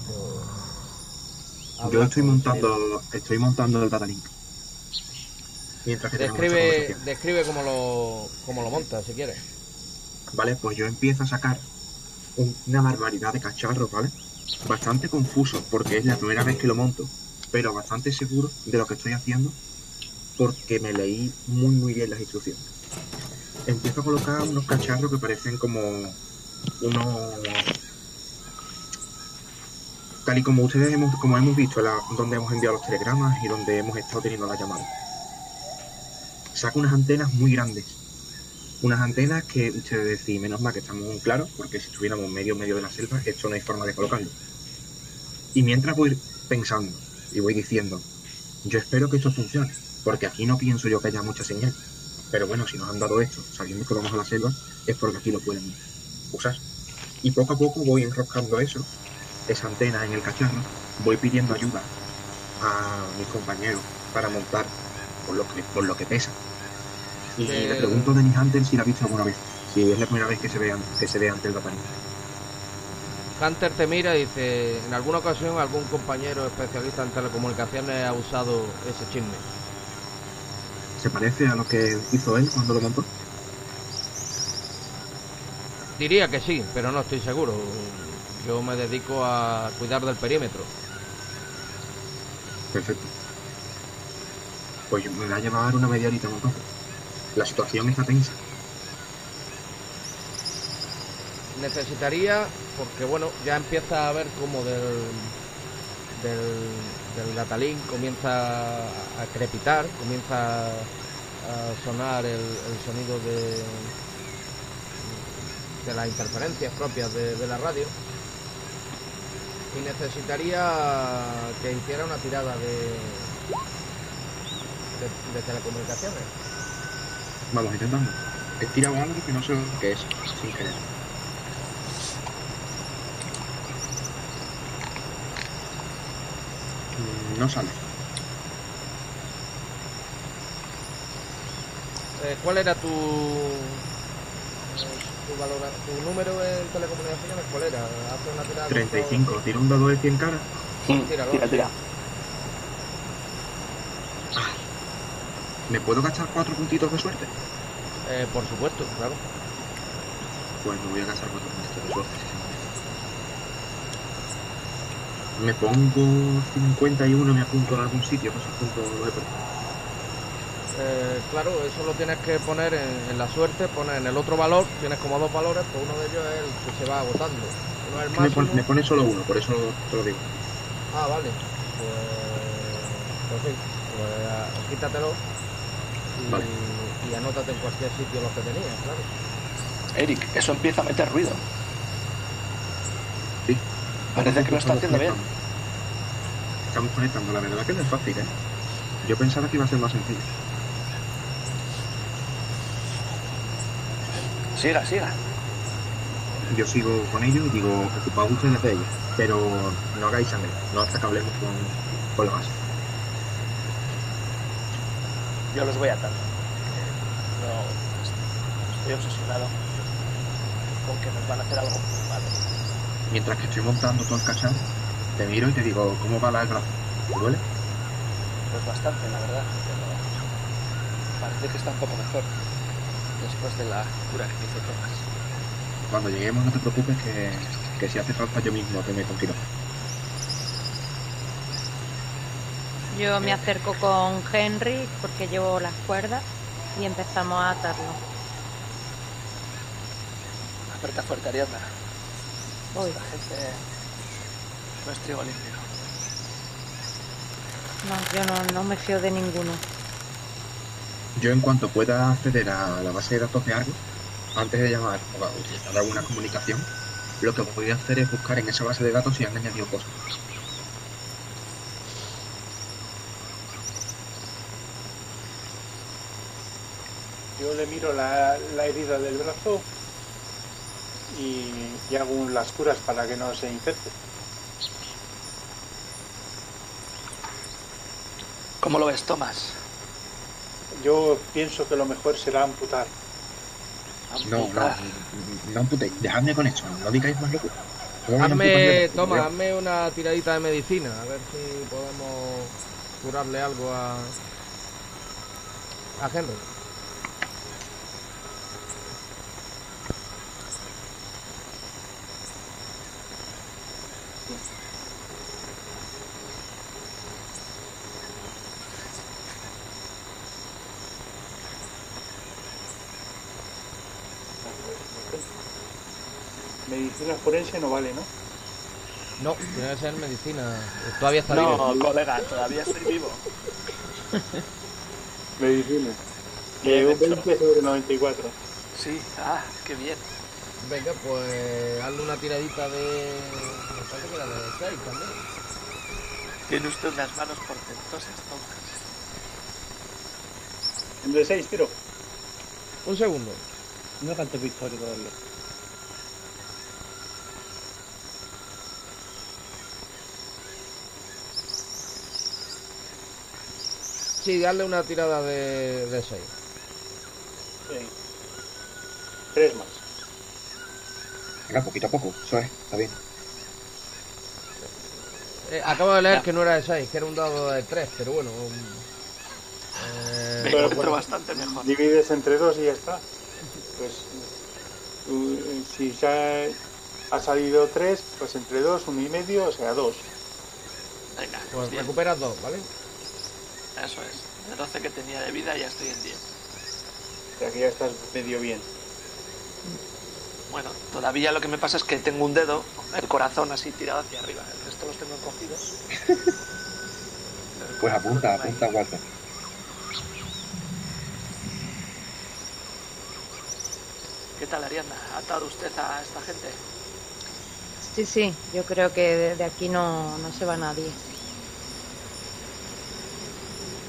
Yo estoy montando, estoy montando el datalink. Mientras que Describe, conversación. describe cómo lo, cómo lo montas, si quieres. Vale, pues yo empiezo a sacar un- una barbaridad de cacharros, ¿vale? Bastante confuso porque es la primera vez que lo monto, pero bastante seguro de lo que estoy haciendo porque me leí muy muy bien las instrucciones. Empiezo a colocar unos cacharros que parecen como unos tal y como ustedes hemos, como hemos visto la- donde hemos enviado los telegramas y donde hemos estado teniendo las llamadas. Saco unas antenas muy grandes unas antenas que ustedes decís, menos mal que estamos en claro, porque si estuviéramos medio medio de la selva, esto no hay forma de colocarlo. Y mientras voy pensando y voy diciendo, yo espero que esto funcione, porque aquí no pienso yo que haya mucha señal. Pero bueno, si nos han dado esto, sabiendo que vamos a la selva, es porque aquí lo pueden usar. Y poco a poco voy enroscando eso, esa antena en el cacharro, voy pidiendo ayuda a mis compañeros para montar por lo que, por lo que pesa. Y Eh, le pregunto a Denis Hunter si la ha visto alguna vez, si es la primera vez que se ve, que se ve ante el Datalink. Hunter te mira y dice, en alguna ocasión algún compañero especialista en telecomunicaciones ha usado ese chisme. ¿Se parece a lo que hizo él cuando lo montó? Diría que sí, pero no estoy seguro. Yo me dedico a cuidar del perímetro. Perfecto. Pues me voy a llevar una media horita montando. La situación está tensa. necesitaría, porque bueno, ya empieza a ver como del, del, del Gatalín comienza a crepitar, comienza a sonar el, el sonido de, de las interferencias propias de, de la radio. Y necesitaría que hiciera una tirada de, de, de telecomunicaciones. Vamos, intentando. He tirado algo que no sé lo que es, sin querer. No sale. Eh, ¿Cuál era tu, tu, valora- tu número en telecomunicaciones? ¿Cuál era? Hace una tirada. con 35. Tiro un dado de 100 caras. Mm, Tíralo. Tira, tira. ¿Me puedo gastar cuatro puntitos de suerte? Eh, por supuesto, claro. Pues me voy a gastar cuatro puntitos de suerte. Me pongo 51 y me apunto en algún sitio, los he perdido. Eh, claro, eso lo tienes que poner en, en la suerte, pones en el otro valor, tienes como dos valores, pues uno de ellos es el que se va agotando. Uno es el me, pone, me pone solo uno, por eso te lo digo. Ah, vale. Pues, pues sí, pues quítatelo y, Vale. y anótate en cualquier sitio los que tenías, claro. Eric, eso empieza a meter ruido. Parece que lo está haciendo bien. Estamos conectando, la verdad que no es fácil, ¿eh? Yo pensaba que iba a ser más sencillo. Siga, siga. Yo sigo con ellos y digo, ocupaos ustedes de ellos, pero no hagáis sangre, no hasta que hablemos con, con la base. Yo los voy atando. No, estoy obsesionado con que nos van a hacer algo malo. Mientras que estoy montando todo el cacharro, te miro y te digo, ¿cómo va la brazo? ¿Te duele? Pues bastante, la verdad. Pero parece que está un poco mejor. Después de la cura que me hizo Tomás. Cuando lleguemos no te preocupes que, que si hace falta yo mismo te me continúo. Yo me acerco con Henry porque llevo las cuerdas y empezamos a atarlo. Aprieta fuerte, Ariadna. Voy. Esta gente no es trigo limpio. No, yo no, no me fío de ninguno. Yo en cuanto pueda acceder a la base de datos de Argo, antes de llamar o utilizar alguna comunicación, lo que voy a hacer es buscar en esa base de datos si han añadido cosas. Yo le miro la, la herida del brazo y, y hago las curas para que no se infecte. ¿Cómo lo ves, Tomás? Yo pienso que lo mejor será amputar. No, no, no amputéis, dejadme con eso, no digáis más locura. ¿Cómo voy a amputar Hazme, toma, hazme una tiradita de medicina, a ver si podemos curarle algo a, a Henry. Medicina forense no vale, ¿no? No, tiene que ser medicina. Todavía está vivo. No, colega, todavía estoy vivo. Medicina. Eh, un hecho. 20 sobre 94. Sí, ah, qué bien. Venga, pues hazle una tiradita de. Me parece que era de 6 también. Tiene usted unas manos portentosas, Tomás. En de 6 tiro. Un segundo. No cantes victoria todavía. Sí, darle una tirada de, de 6. Sí. Tres más. Venga, poquito a poco, eso es, está bien. Eh, acabo de leer Ya. que no era de 6, que era un dado de 3, pero bueno. eh, Me Pero encuentro bueno. bastante mejor. Divides entre dos y ya está. Pues tú, eh, si ya ha salido tres, pues entre dos, uno y medio, o sea, dos. Venga, pues 10. recuperas 2, ¿vale? Eso es. De 12 que tenía de vida ya estoy en 10. O sea que ya estás medio bien. Bueno, todavía lo que me pasa es que tengo un dedo, el corazón así tirado hacia arriba. El resto los tengo encogidos. <laughs> Pues apunta, apunta, Walter. ¿Qué tal, Ariadna? ¿Ha atado usted a esta gente? Sí, sí, yo creo que de, de aquí no, no se va nadie.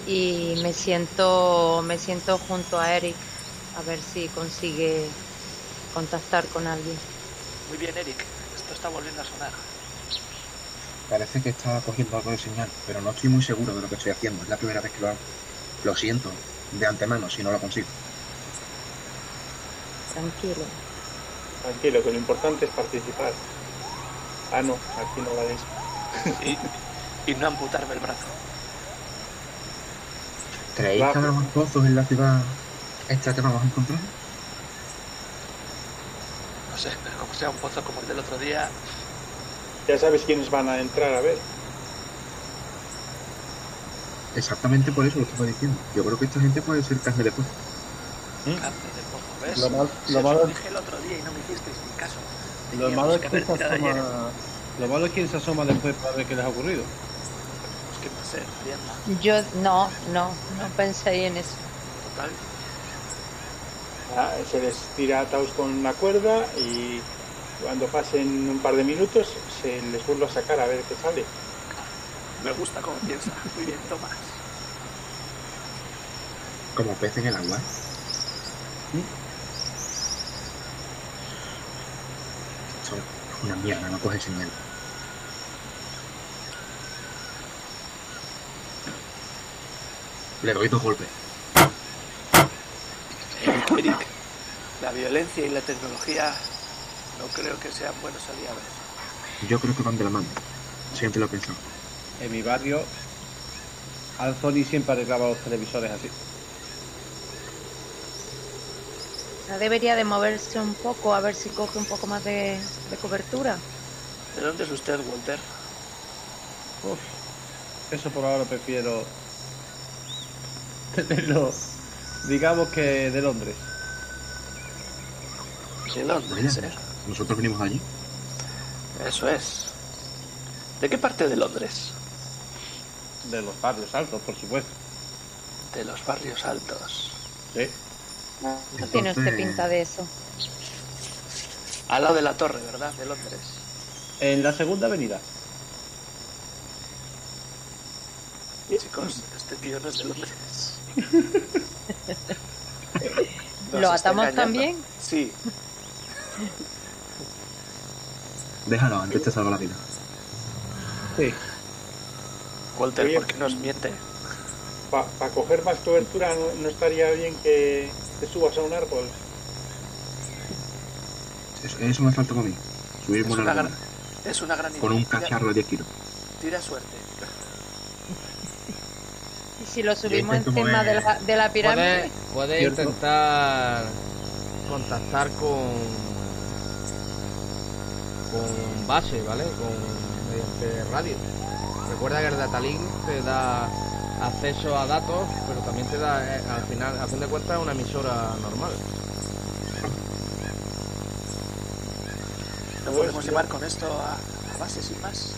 Y me siento, me siento junto a Eric a ver si consigue contactar con alguien. Muy bien, Eric. Esto está volviendo a sonar. Parece que está cogiendo algo de señal, pero no estoy muy seguro de lo que estoy haciendo. Es la primera vez que lo hago. Lo siento de antemano si no lo consigo. Tranquilo. Tranquilo, que lo importante es participar. Ah, no, aquí no vale Y, y no amputarme el brazo. ¿Creéis que habrá más pozos en la ciudad esta que vamos a encontrar? No sé, pero como sea un pozo como el del otro día, Ya sabes quiénes van a entrar a ver. Exactamente por eso lo estaba diciendo. Yo creo que esta gente puede ser carne de pozo. carne de pozo, ¿ves? Lo mal- Si lo malo- dije el otro día y no me hicisteis ni caso. Lo malo es que que ayer. asoma. Lo malo es quien se asoma después para ver qué les ha ocurrido. Pues qué va a ser. Yo no, no, no pensé en eso. Total. Ah, se les tira atados con una cuerda y cuando pasen un par de minutos se les vuelve a sacar a ver qué sale. Me gusta cómo piensa. Muy bien, Tomás. Como pez en el agua. Esto es una mierda, no coge señal. Le doy dos golpes. Eric, la violencia y la tecnología no creo que sean buenos aliados. Yo creo que van de la mano. Siempre lo he pensado. En mi barrio, Anthony siempre arreglaba los televisores así. Ya debería de moverse un poco a ver si coge un poco más de, de cobertura. ¿De dónde es usted, Walter? Uf, eso por ahora prefiero <laughs> tenerlo, digamos que de Londres. De Londres, ¿eh? Nosotros venimos allí. Eso es. ¿De qué parte de Londres? De los barrios altos, por supuesto. De los barrios altos. Sí. No tiene usted pinta de eso. Al lado de la torre, ¿verdad? De Londres. En la segunda avenida. Chicos, este tío no es de Londres. <laughs> <laughs> ¿Lo atamos también? Sí. Déjalo, antes te salva la vida. Sí. Walter, Oye. ¿por qué nos miente? Para coger más cobertura no, no estaría bien que te subas a un árbol. Eso, eso me falta para mí. Es Subirme una, una gran, es una gran con un idea. Cacharro de 10 kilos. Tira suerte. ¿Y si lo subimos encima de la, de la pirámide? Cierto. intentar contactar con con base, ¿vale? Con mediante radio. Recuerda que el datalink te da acceso a datos, pero también te da, eh, al final, a fin de cuentas, una emisora normal. ¿No podemos llevar con esto a, a base sin más?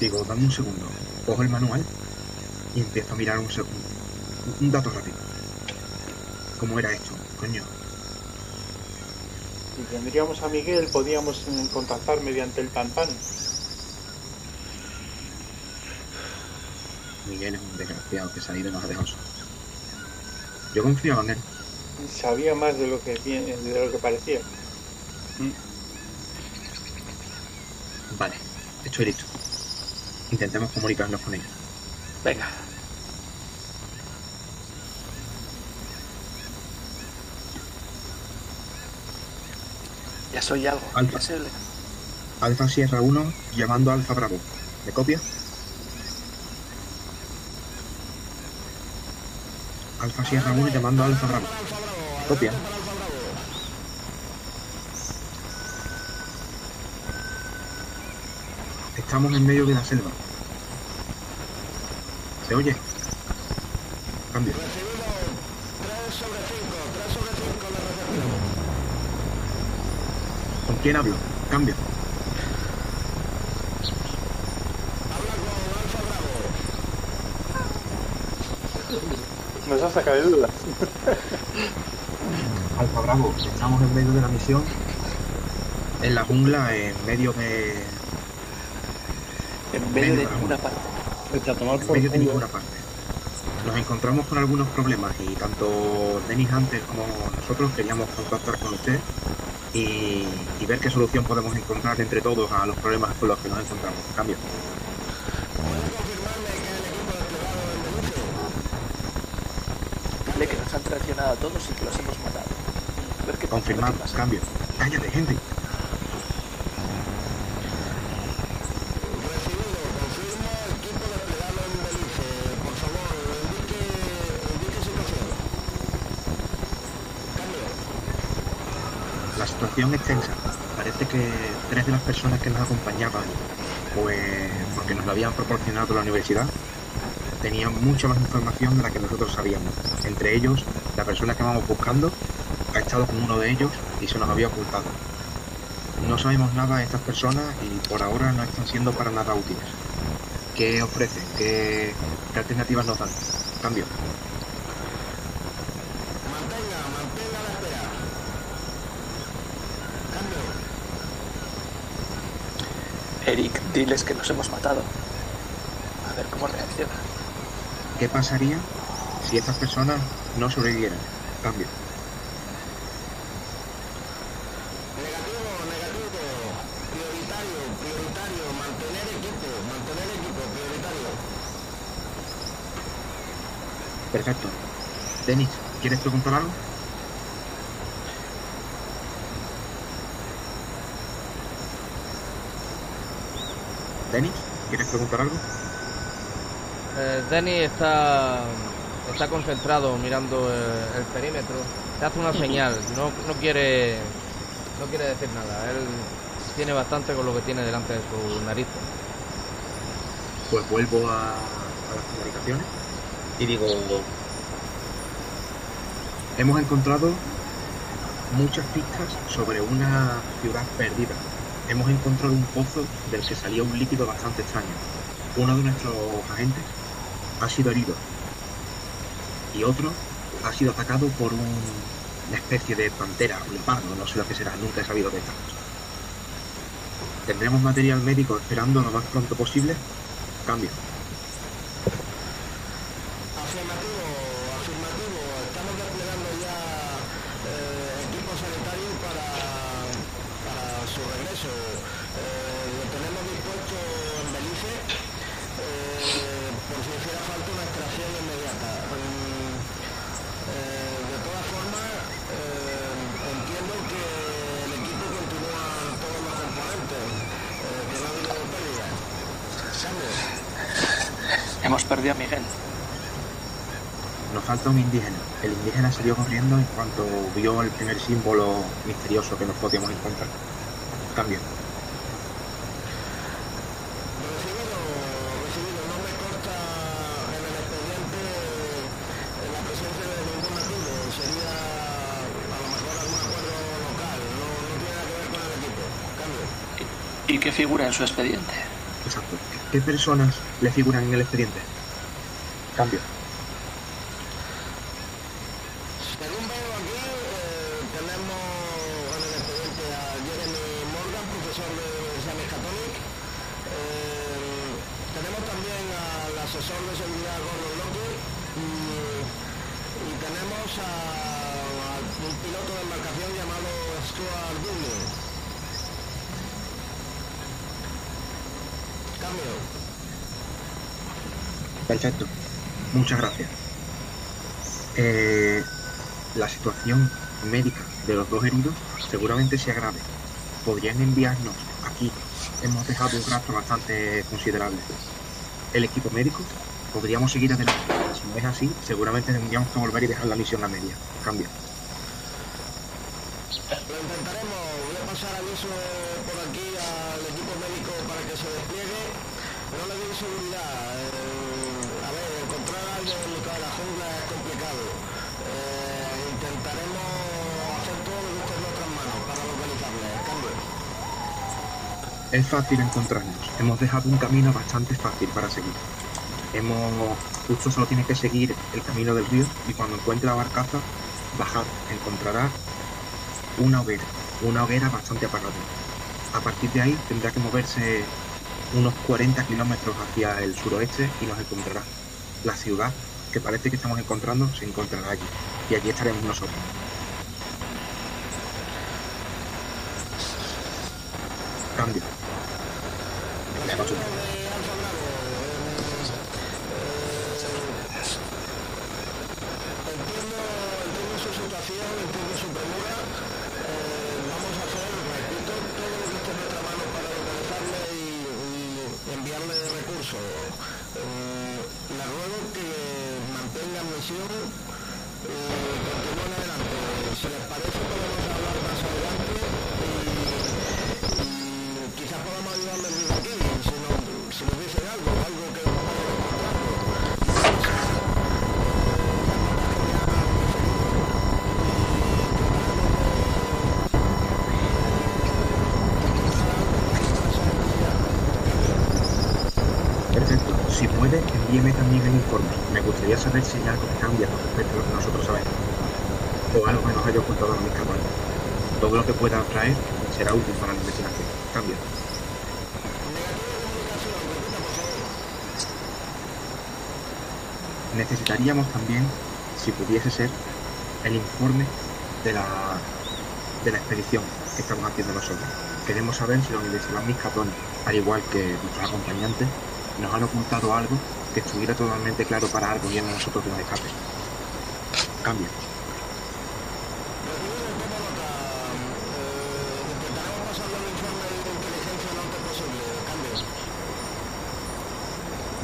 Digo, dame un segundo. Cojo el manual y empiezo a mirar un segundo. Un, dato rápido. ¿Cómo era esto? Coño. Si tendríamos a Miguel, podíamos mm, contactar mediante el tantán. Miguel es un desgraciado que se ha ido y nos ha dejado solos. Yo confiaba en él. Sabía más de lo que, pi- de lo que parecía. Vale, estoy listo. Intentemos comunicarnos con ellos. Venga. Ya soy algo. Alfa. Es el- Alfa Sierra 1 llamando a Alfa Bravo. ¿Me copia? Alfa Sierra 1 llamando a Alfa Bravo. Copia. Estamos en medio de la selva. ¿Se oye? Cambio. Quién hablo? Cambio. Nos ha sacado de dudas. Alfa Bravo, estamos en medio de la misión. En la jungla, en medio de. En medio de ninguna parte. En medio de ninguna parte. Nos encontramos con algunos problemas y tanto Denis Hunter como nosotros queríamos contactar con usted y, y ver qué solución podemos encontrar entre todos a los problemas con los que nos encontramos. Cambio. Que nos han traicionado a todos y que los hemos matado. Ver qué pasa. Cambio. Cállate, gente. Situación es tensa. Parece que tres de las personas que nos acompañaban, pues porque nos lo habían proporcionado la universidad, tenían mucha más información de la que nosotros sabíamos. Entre ellos, la persona que vamos buscando ha estado con uno de ellos y se nos había ocultado. No sabemos nada de estas personas y por ahora no están siendo para nada útiles. ¿Qué ofrecen? ¿Qué, qué alternativas nos dan? Cambio. Eric, diles que nos hemos matado. A ver cómo reacciona. ¿Qué pasaría si estas personas no sobrevivieran? Cambio. Perfecto. Denis, ¿quieres preguntar algo? Denis, ¿quieres preguntar algo? Eh, Denny está, está concentrado mirando el, el perímetro. Te hace una señal, no, no quiere no quiere decir nada. Él tiene bastante con lo que tiene delante de su nariz. Pues vuelvo a, a las comunicaciones y digo, hemos encontrado muchas pistas sobre una ciudad perdida. Hemos encontrado un pozo del que salía un líquido bastante extraño. Uno de nuestros agentes ha sido herido y otro ha sido atacado por un- una especie de pantera o leopardo, no sé lo que será, nunca he sabido de estas. Tendremos material médico esperando lo más pronto posible. Cambio. Afirmativo, afirmativo. Estamos desplegando ya eh, equipo sanitario para, para su regreso. Eh, lo tenemos dispuesto en Belice eh, por si hiciera falta una extracción inmediata. Mm, eh, de todas formas, eh, entiendo que el equipo continúa todos los componentes, eh, que no ha habido pérdidas. Cambio. Hemos perdido a Miguel. Nos falta un indígena. El indígena salió corriendo en cuanto vio el primer símbolo misterioso que nos podíamos encontrar. Cambio. Recibido, recibido, no me consta en el expediente la presencia de ningún nativo, sería a lo mejor algún acuerdo local, no, no tiene nada que ver con el equipo. Cambio. ¿Y qué figura en su expediente? Exacto. ¿Qué personas le figuran en el expediente? Cambio. Según veo aquí, eh, tenemos en el expediente a Jeremy Morgan, profesor de la Universidad Miskatonic. Eh, tenemos también al asesor de seguridad Gordon Locke y, tenemos a, un piloto de embarcación llamado Stuart Dudley. Cambio. Perfecto. Muchas gracias. Eh, la situación médica de los dos heridos seguramente sea grave. Podrían enviarnos aquí. Hemos dejado un rastro bastante considerable. El equipo médico podríamos seguir adelante. Si no es así, seguramente tendríamos que volver y dejar la misión a media. Cambio. Lo intentaremos, voy a pasar aviso por aquí al equipo médico para que se despliegue, pero le doy seguridad. eh, a ver, encontrar a alguien en de la jungla es complicado. Es fácil encontrarnos. Hemos dejado un camino bastante fácil para seguir. Hemos... Justo solo tiene que seguir el camino del río y cuando encuentre la barcaza, bajar. Encontrará una hoguera. Una hoguera bastante apagada. A partir de ahí tendrá que moverse unos 40 kilómetros hacia el suroeste y nos encontrará. La ciudad que parece que estamos encontrando se encontrará allí. Y allí estaremos nosotros. Cambio. Le hago su- Entiendo, entiendo su situación, entiendo su premura. Eh, vamos a hacer, repito, todo lo que esté en nuestra mano para localizarle y, y enviarle recursos. Eh, le ruego que mantengan misión y continúen adelante. Si les parece, podemos hablar más adelante y, y quizás podamos ayudarles desde aquí, si nos, si nos dicen algo, algo que nos vayan encontrando. Perfecto. Si puede, envíeme también el informe. Me gustaría saber si hay algo que cambia con respecto a lo que nosotros sabemos. O algo que nos haya ocultado a mis cabales. Todo lo que pueda traer será útil para la investigación. Cambio. Necesitaríamos también, si pudiese ser, el informe de la, de la expedición que estamos haciendo nosotros. Queremos saber si los investigadores miscatones, al igual que nuestros acompañantes, nos han ocultado algo que estuviera totalmente claro para algo y en nosotros de un escape. Cambio. Intentaremos pasarle el informe de inteligencia lo antes posible. Cambio.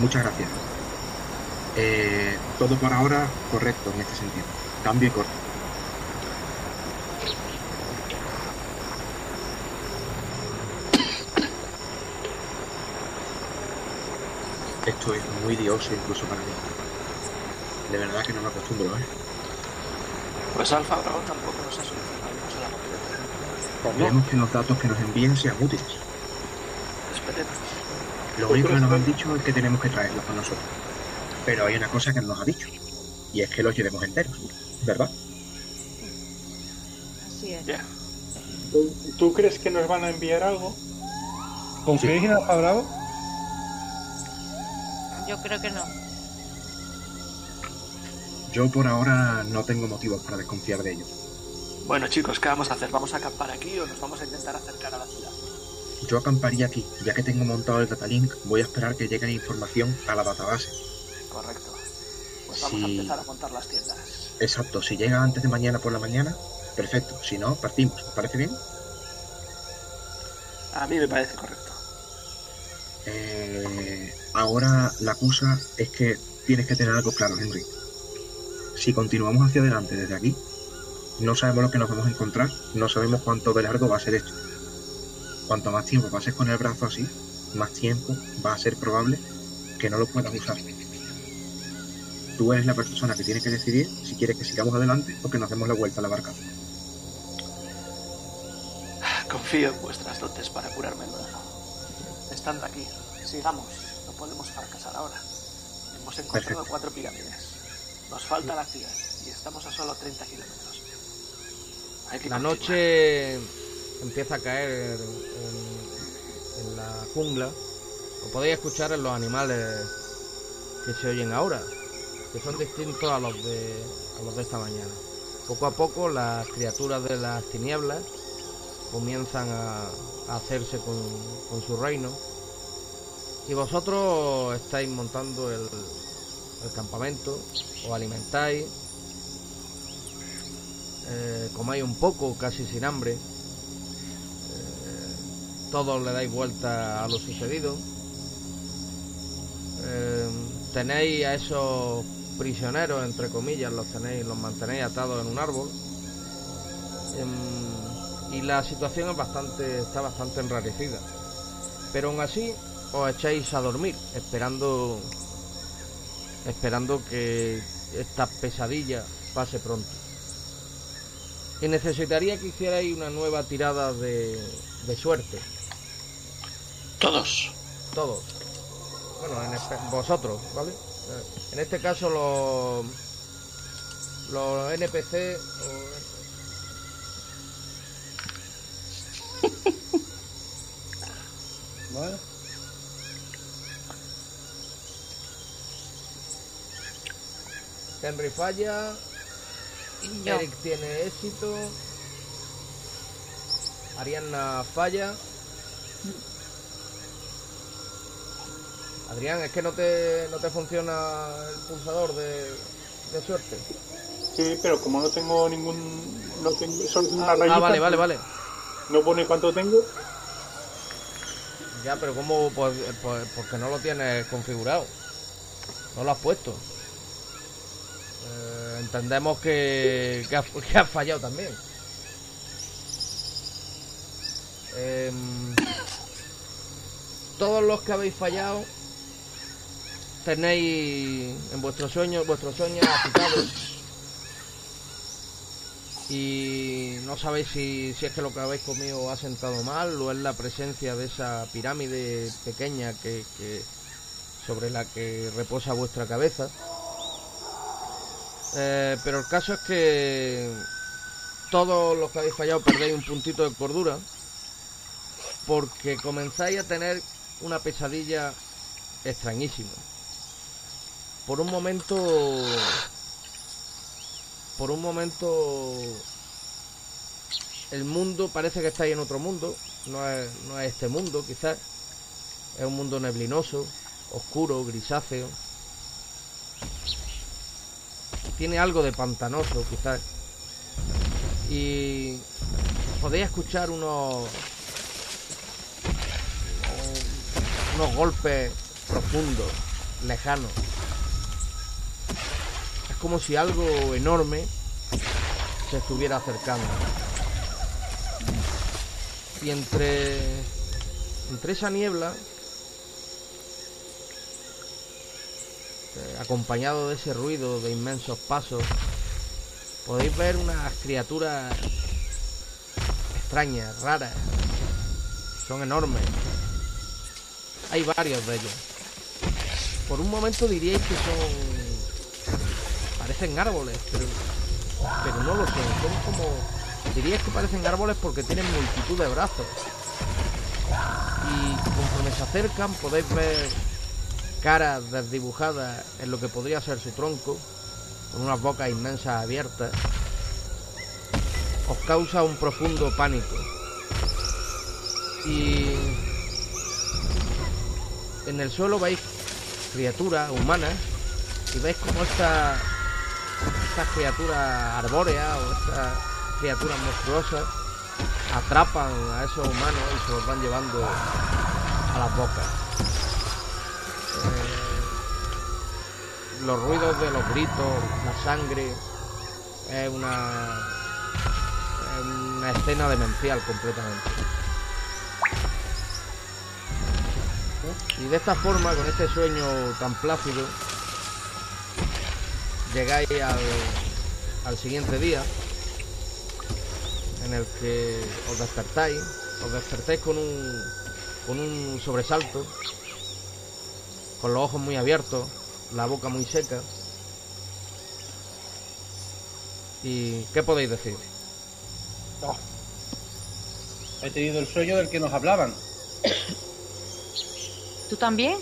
Muchas gracias. Eh, todo por ahora correcto en este sentido. Cambio y corto. Esto es muy dioso incluso para mí. De verdad que no me acostumbro, ¿eh? Pues Alfa Bravo tampoco nos ha solucionado mucho la movida. Esperemos que los datos que nos envíen sean útiles. Lo único que nos han dicho es que tenemos que traerlos con nosotros. Pero hay una cosa que nos ha dicho. Y es que los llevemos enteros. ¿Verdad? Así es. ¿Tú, tú crees que nos van a enviar algo? ¿Confiáis en Alfa Bravo? Yo creo que no. Yo por ahora no tengo motivos para desconfiar de ellos. Bueno, chicos, ¿qué vamos a hacer? ¿Vamos a acampar aquí o nos vamos a intentar acercar a la ciudad? Yo acamparía aquí, ya que tengo montado el datalink, voy a esperar que llegue la información a la database. Correcto. Pues vamos a empezar a montar las tiendas. Exacto, si llega antes de mañana por la mañana, perfecto. Si no, partimos. ¿Os parece bien? A mí me parece correcto. Eh, ahora la cosa es que tienes que tener algo claro, Henry. Si continuamos hacia adelante desde aquí, no sabemos lo que nos vamos a encontrar, no sabemos cuánto de largo va a ser esto. Cuanto más tiempo pases con el brazo así, más tiempo va a ser probable que no lo puedas usar. Tú eres la persona que tiene que decidir si quieres que sigamos adelante o que nos demos la vuelta a la barcaza. Confío en vuestras dotes para curarme el brazo. Estando aquí, sigamos. No podemos fracasar ahora. Hemos encontrado Perfecto. cuatro pirámides. Nos falta la ciudad y estamos a solo 30 kilómetros. Hay que La continuar. noche empieza a caer en, la jungla. Lo podéis escuchar en los animales que se oyen ahora, que son distintos a los de, a los de esta mañana. Poco a poco las criaturas de las tinieblas comienzan a, a hacerse con, con su reino. Y vosotros estáis montando el, el campamento, os alimentáis, eh, comáis un poco, casi sin hambre. Todos le dais vuelta a lo sucedido. Eh, tenéis a esos prisioneros, entre comillas, los tenéis, los mantenéis atados en un árbol. Em, y la situación es bastante, está bastante enrarecida. Pero aún así os echáis a dormir, esperando, esperando que esta pesadilla pase pronto. Y necesitaría que hicierais una nueva tirada de, de suerte. Todos. Todos. Bueno, en espe- vosotros, ¿vale? En este caso los los NPC o- <laughs> Bueno, Henry falla. Eric tiene éxito, Ariana falla. <laughs> Adrián, es que no te, no te funciona el pulsador de, de suerte. Sí, pero como no tengo ningún. No tengo, solo una rayita. Ah, vale, vale, vale. No pone cuánto tengo. Ya, pero ¿cómo? Pues, pues porque no lo tienes configurado. No lo has puesto. Eh, entendemos que, que, has, has fallado también. Em, todos los que habéis fallado tenéis en vuestros sueños, vuestros sueños agitados. Y no sabéis si, si es que lo que habéis comido ha sentado mal o es la presencia de esa pirámide pequeña que, que sobre la que reposa vuestra cabeza. Eh, pero el caso es que todos los que habéis fallado perdéis un puntito de cordura porque comenzáis a tener una pesadilla extrañísima. Por un momento por un momento el mundo parece que estáis en otro mundo, no es, no es este mundo quizás, es un mundo neblinoso, oscuro, grisáceo, tiene algo de pantanoso quizás, y podéis escuchar unos unos golpes profundos, lejanos. Como si algo enorme se estuviera acercando. Y entre, entre esa niebla, eh, acompañado de ese ruido de inmensos pasos, podéis ver unas criaturas extrañas, raras. Son enormes. Hay varios de ellos. Por un momento diríais que son parecen árboles, pero, pero no lo son. Son como. Diríais que parecen árboles porque tienen multitud de brazos. Y conforme se acercan podéis ver caras desdibujadas en lo que podría ser su tronco, con unas bocas inmensas abiertas. Os causa un profundo pánico. Y en el suelo veis criaturas humanas y veis como esta estas criaturas arbóreas o estas criaturas monstruosas atrapan a esos humanos y se los van llevando a las bocas. Eh, los ruidos de los gritos, la sangre, es una, es una escena demencial completamente. Y de esta forma, con este sueño tan plácido, llegáis al, al siguiente día en el que os despertáis, os despertáis con un, con un sobresalto, con los ojos muy abiertos, la boca muy seca. ¿Y qué podéis decir? Oh. He tenido el sueño del que nos hablaban. <coughs> ¿Tú también?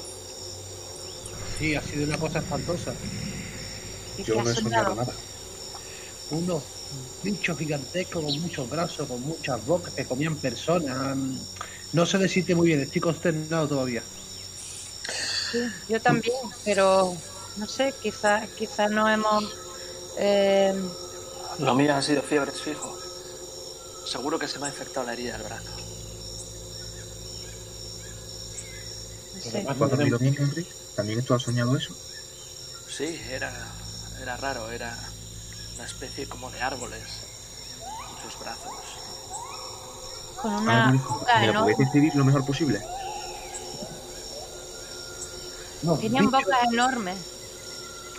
Sí, ha sido una cosa espantosa. ¿Y Yo no he soñado soñado? nada. Unos bichos gigantescos con muchos brazos, con muchas bocas que comían personas. No se decide muy bien, estoy consternado todavía. Sí, yo también, pero no sé, quizás quizá no hemos... eh, Lo mío ha sido fiebres fijo. Seguro que se me ha infectado la herida del brazo. no sé. más ¿Tú has no dormido tenemos- bien, Henry? ¿También tú has soñado eso? Sí, era, era raro, era una especie como de árboles. Muchos brazos. Con una ¿Me lo podéis enorme. describir lo mejor posible? No, Tenían bichos bocas enormes.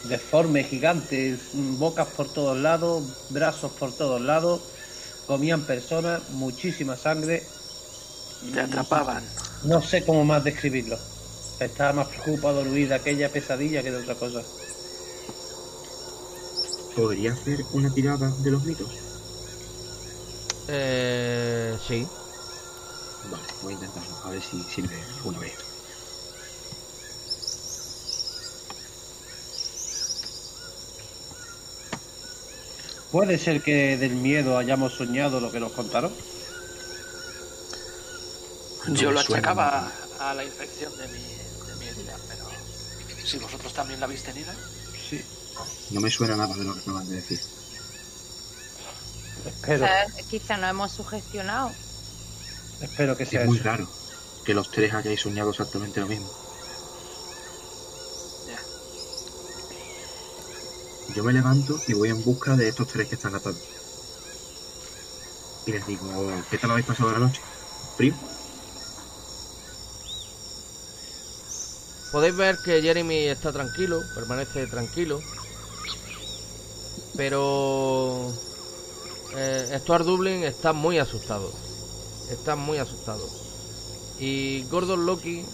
deformes, gigantes, bocas por todos lados, brazos por todos lados, comían personas, muchísima sangre. Te atrapaban. No sé cómo más describirlo. Estaba más preocupado Luis de aquella pesadilla que de otra cosa. ¿Podría hacer una tirada de los mitos? Eh, sí. Vale, voy a intentarlo, a ver si sirve alguna vez. ¿Puede ser que del miedo hayamos soñado lo que nos contaron? No Yo lo achacaba a la infección de mi, de mi herida, pero si vosotros también la habéis tenido. No me suena nada de lo que acaban de decir. Espero, Quizá, quizá nos hemos sugestionado. espero que sea Es muy eso. raro que los tres hayáis soñado exactamente lo mismo. ya. Yo me levanto y voy en busca de estos tres que están atados. Y les digo, ¿qué tal habéis pasado la noche? ¿Frío? Podéis ver que Jeremy está tranquilo, permanece tranquilo. Pero eh, Stuart Dublin está muy asustado. Está muy asustado. Y Gordon Loki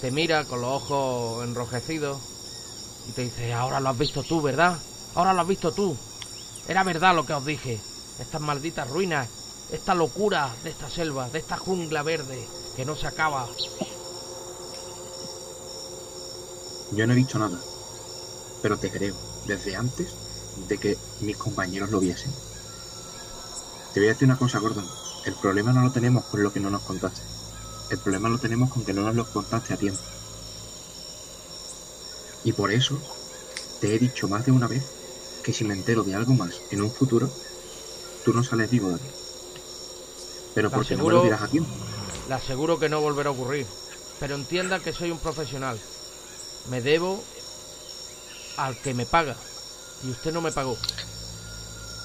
te mira con los ojos enrojecidos y te dice, ahora lo has visto tú, ¿verdad? Ahora lo has visto tú. Era verdad lo que os dije. Estas malditas ruinas, esta locura de esta selva, de esta jungla verde que no se acaba. Yo no he visto nada. Pero te creo, desde antes de que mis compañeros lo viesen. Te voy a decir una cosa, Gordon. El problema no lo tenemos con lo que no nos contaste. El problema lo tenemos con que no nos lo contaste a tiempo. Y por eso te he dicho más de una vez que si me entero de algo más en un futuro, tú no sales vivo de aquí. Pero porque no me lo dirás a tiempo. Le aseguro que no volverá a ocurrir. Pero entienda que soy un profesional. Me debo al que me paga. Y usted no me pagó.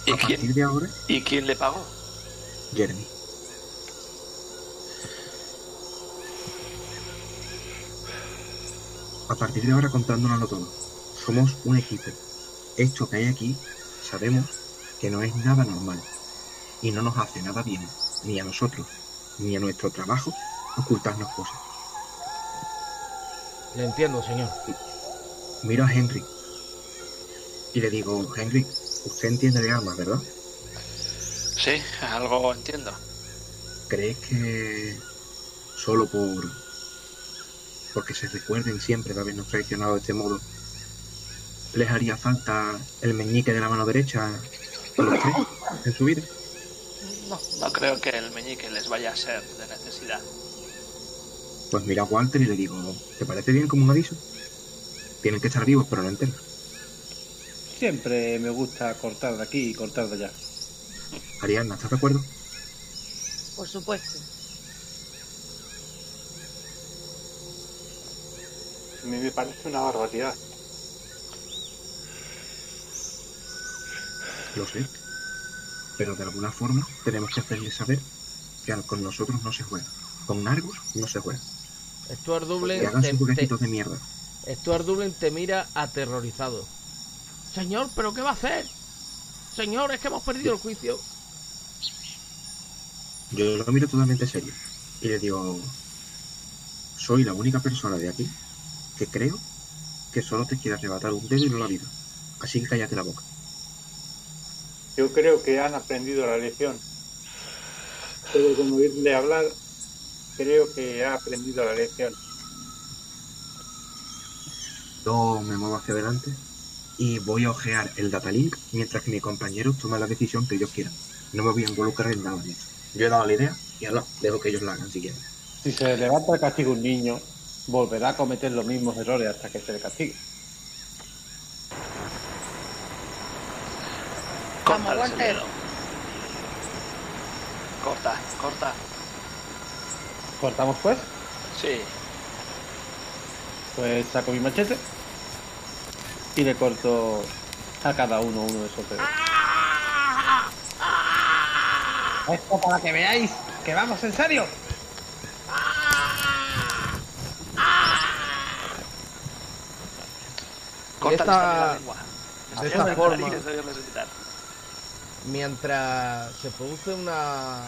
¿Y A partir quién, de ahora, ¿Y quién le pagó? Jeremy. A partir de ahora contándonoslo todo. Somos un equipo. Esto que hay aquí, sabemos que no es nada normal. Y no nos hace nada bien, ni a nosotros, ni a nuestro trabajo, ocultarnos cosas. Le entiendo, señor. Miro a Henry. Y le digo, Henry, usted entiende de armas, ¿verdad? Sí, algo entiendo. ¿Crees que solo por porque se recuerden siempre de habernos traicionado de este modo les haría falta el meñique de la mano derecha en su vida? No, no creo que el meñique les vaya a ser de necesidad. Pues mira a Walter y le digo, ¿te parece bien como un aviso? Tienen que estar vivos, pero no enteros. Siempre me gusta cortar de aquí y cortar de allá. Ariadna, ¿estás de acuerdo? Por supuesto. A mí me parece una barbaridad. Lo sé. Pero de alguna forma tenemos que hacerles saber que con nosotros no se juega. Con Argos no se juega. Stuart Dublin Que hagan te, sus te- jueguecitos de mierda. Stuart Dublin te mira aterrorizado. Señor, ¿pero qué va a hacer? Señor, es que hemos perdido el juicio. Yo lo miro totalmente serio y le digo, soy la única persona de aquí que creo que solo te quiere arrebatar un dedo y no la vida. Así que cállate la boca. Yo creo que han aprendido la lección. Pero con oírle hablar, creo que ha aprendido la lección. Yo me muevo hacia adelante y voy a ojear el datalink mientras que mis compañeros toman la decisión que ellos quieran. No me voy a involucrar en nada de esto. Yo he dado la idea y ahora dejo que ellos la hagan si quieren. Si se levanta el castigo un niño, volverá a cometer los mismos errores hasta que se le castigue. Vamos, Corta sereno. Corta, corta. ¿Cortamos pues? Sí. Pues saco mi machete y le corto a cada uno uno de esos dedos. Esto para que veáis que vamos en serio. Corta esta- la lengua. de Estoy esta forma-. <laughs> Mientras se produce una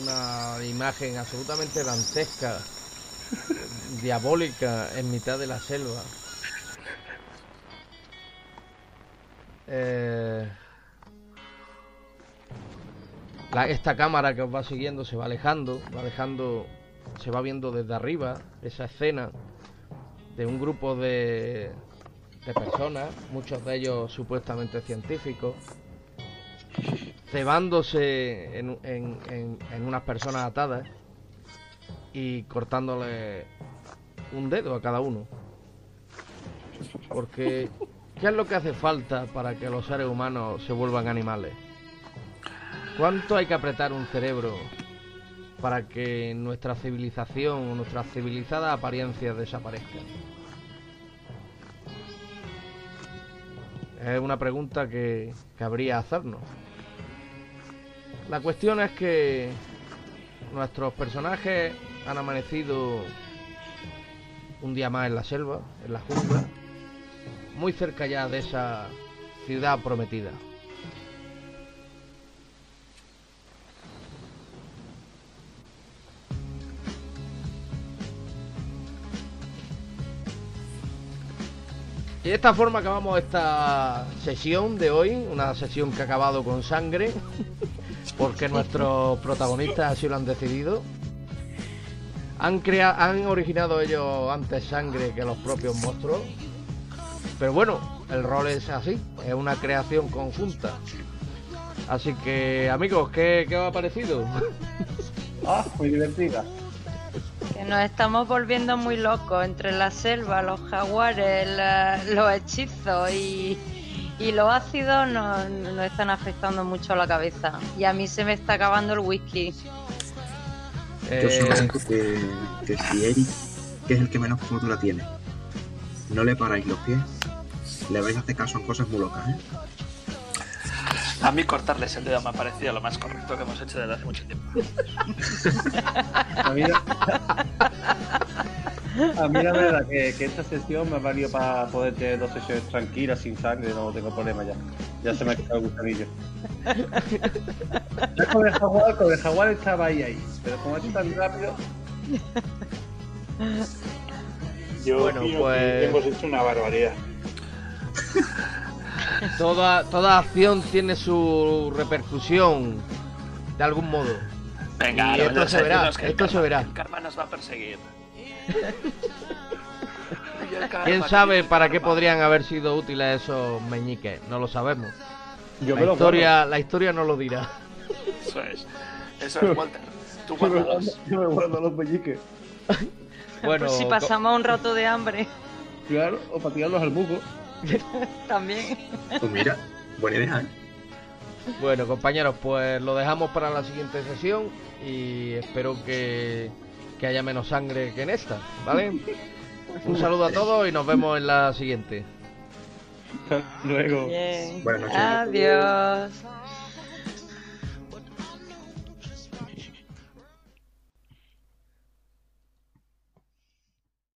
una imagen absolutamente dantesca, diabólica en mitad de la selva. Eh, esta cámara que os va siguiendo se va alejando, va alejando, se va viendo desde arriba esa escena de un grupo de, de personas, muchos de ellos supuestamente científicos, cebándose en- en unas personas atadas y cortándole un dedo a cada uno. Porque, ¿qué es lo que hace falta para que los seres humanos se vuelvan animales? ¿Cuánto hay que apretar un cerebro para que nuestra civilización o nuestras civilizadas apariencias desaparezcan? Es una pregunta que cabría hacernos. La cuestión es que nuestros personajes han amanecido un día más en la selva, en la jungla, muy cerca ya de esa ciudad prometida. Y de esta forma acabamos esta sesión de hoy, una sesión que ha acabado con sangre, <laughs> porque nuestros protagonistas así lo han decidido. Han, crea han originado ellos antes sangre que los propios monstruos. Pero bueno, el rol es así, es una creación conjunta. Así que, amigos, ¿qué, qué os ha parecido? <laughs> Ah, muy divertida. Que nos estamos volviendo muy locos entre la selva, los jaguares, la- los hechizos y, y los ácidos nos, nos están afectando mucho a la cabeza. Y a mí se me está acabando el whisky. Yo Eh, supongo que, que si Eric, que es el que menos cordura tiene, no le paráis los pies, le vais a hacer caso en cosas muy locas, ¿eh? A mí cortarles el dedo me ha parecido lo más correcto que hemos hecho desde hace mucho tiempo. <laughs> A mí, a mí la verdad que, que esta sesión me ha valido para poder tener dos sesiones tranquilas, sin sangre, no tengo problema ya. Ya se me ha quitado el gusanillo. Ya con el jaguar, con el jaguar estaba ahí ahí, pero como ha hecho tan rápido, Yo Bueno, opino pues- que hemos hecho una barbaridad. <laughs> toda, toda acción tiene su repercusión, de algún modo. Venga, Y no, esto se verá, que el esto se verá. El karma nos va a perseguir. <laughs> ¿Quién sabe para qué podrían haber sido útiles esos meñiques? No lo sabemos. yo me La lo historia, la historia no lo dirá. Eso es. Eso <laughs> es, Walter. Tú. Yo me guardo, me los pelliques. Bueno, <laughs> Por si pasamos un rato de hambre, Claro, o para tirarlos al buco. <laughs> también. Pues mira, buena idea, ¿eh? Bueno, compañeros, pues lo dejamos para la siguiente sesión y espero que, que haya menos sangre que en esta, ¿vale? <laughs> Un saludo a todos y nos vemos en la siguiente. Luego. Bien. Buenas noches. Adiós.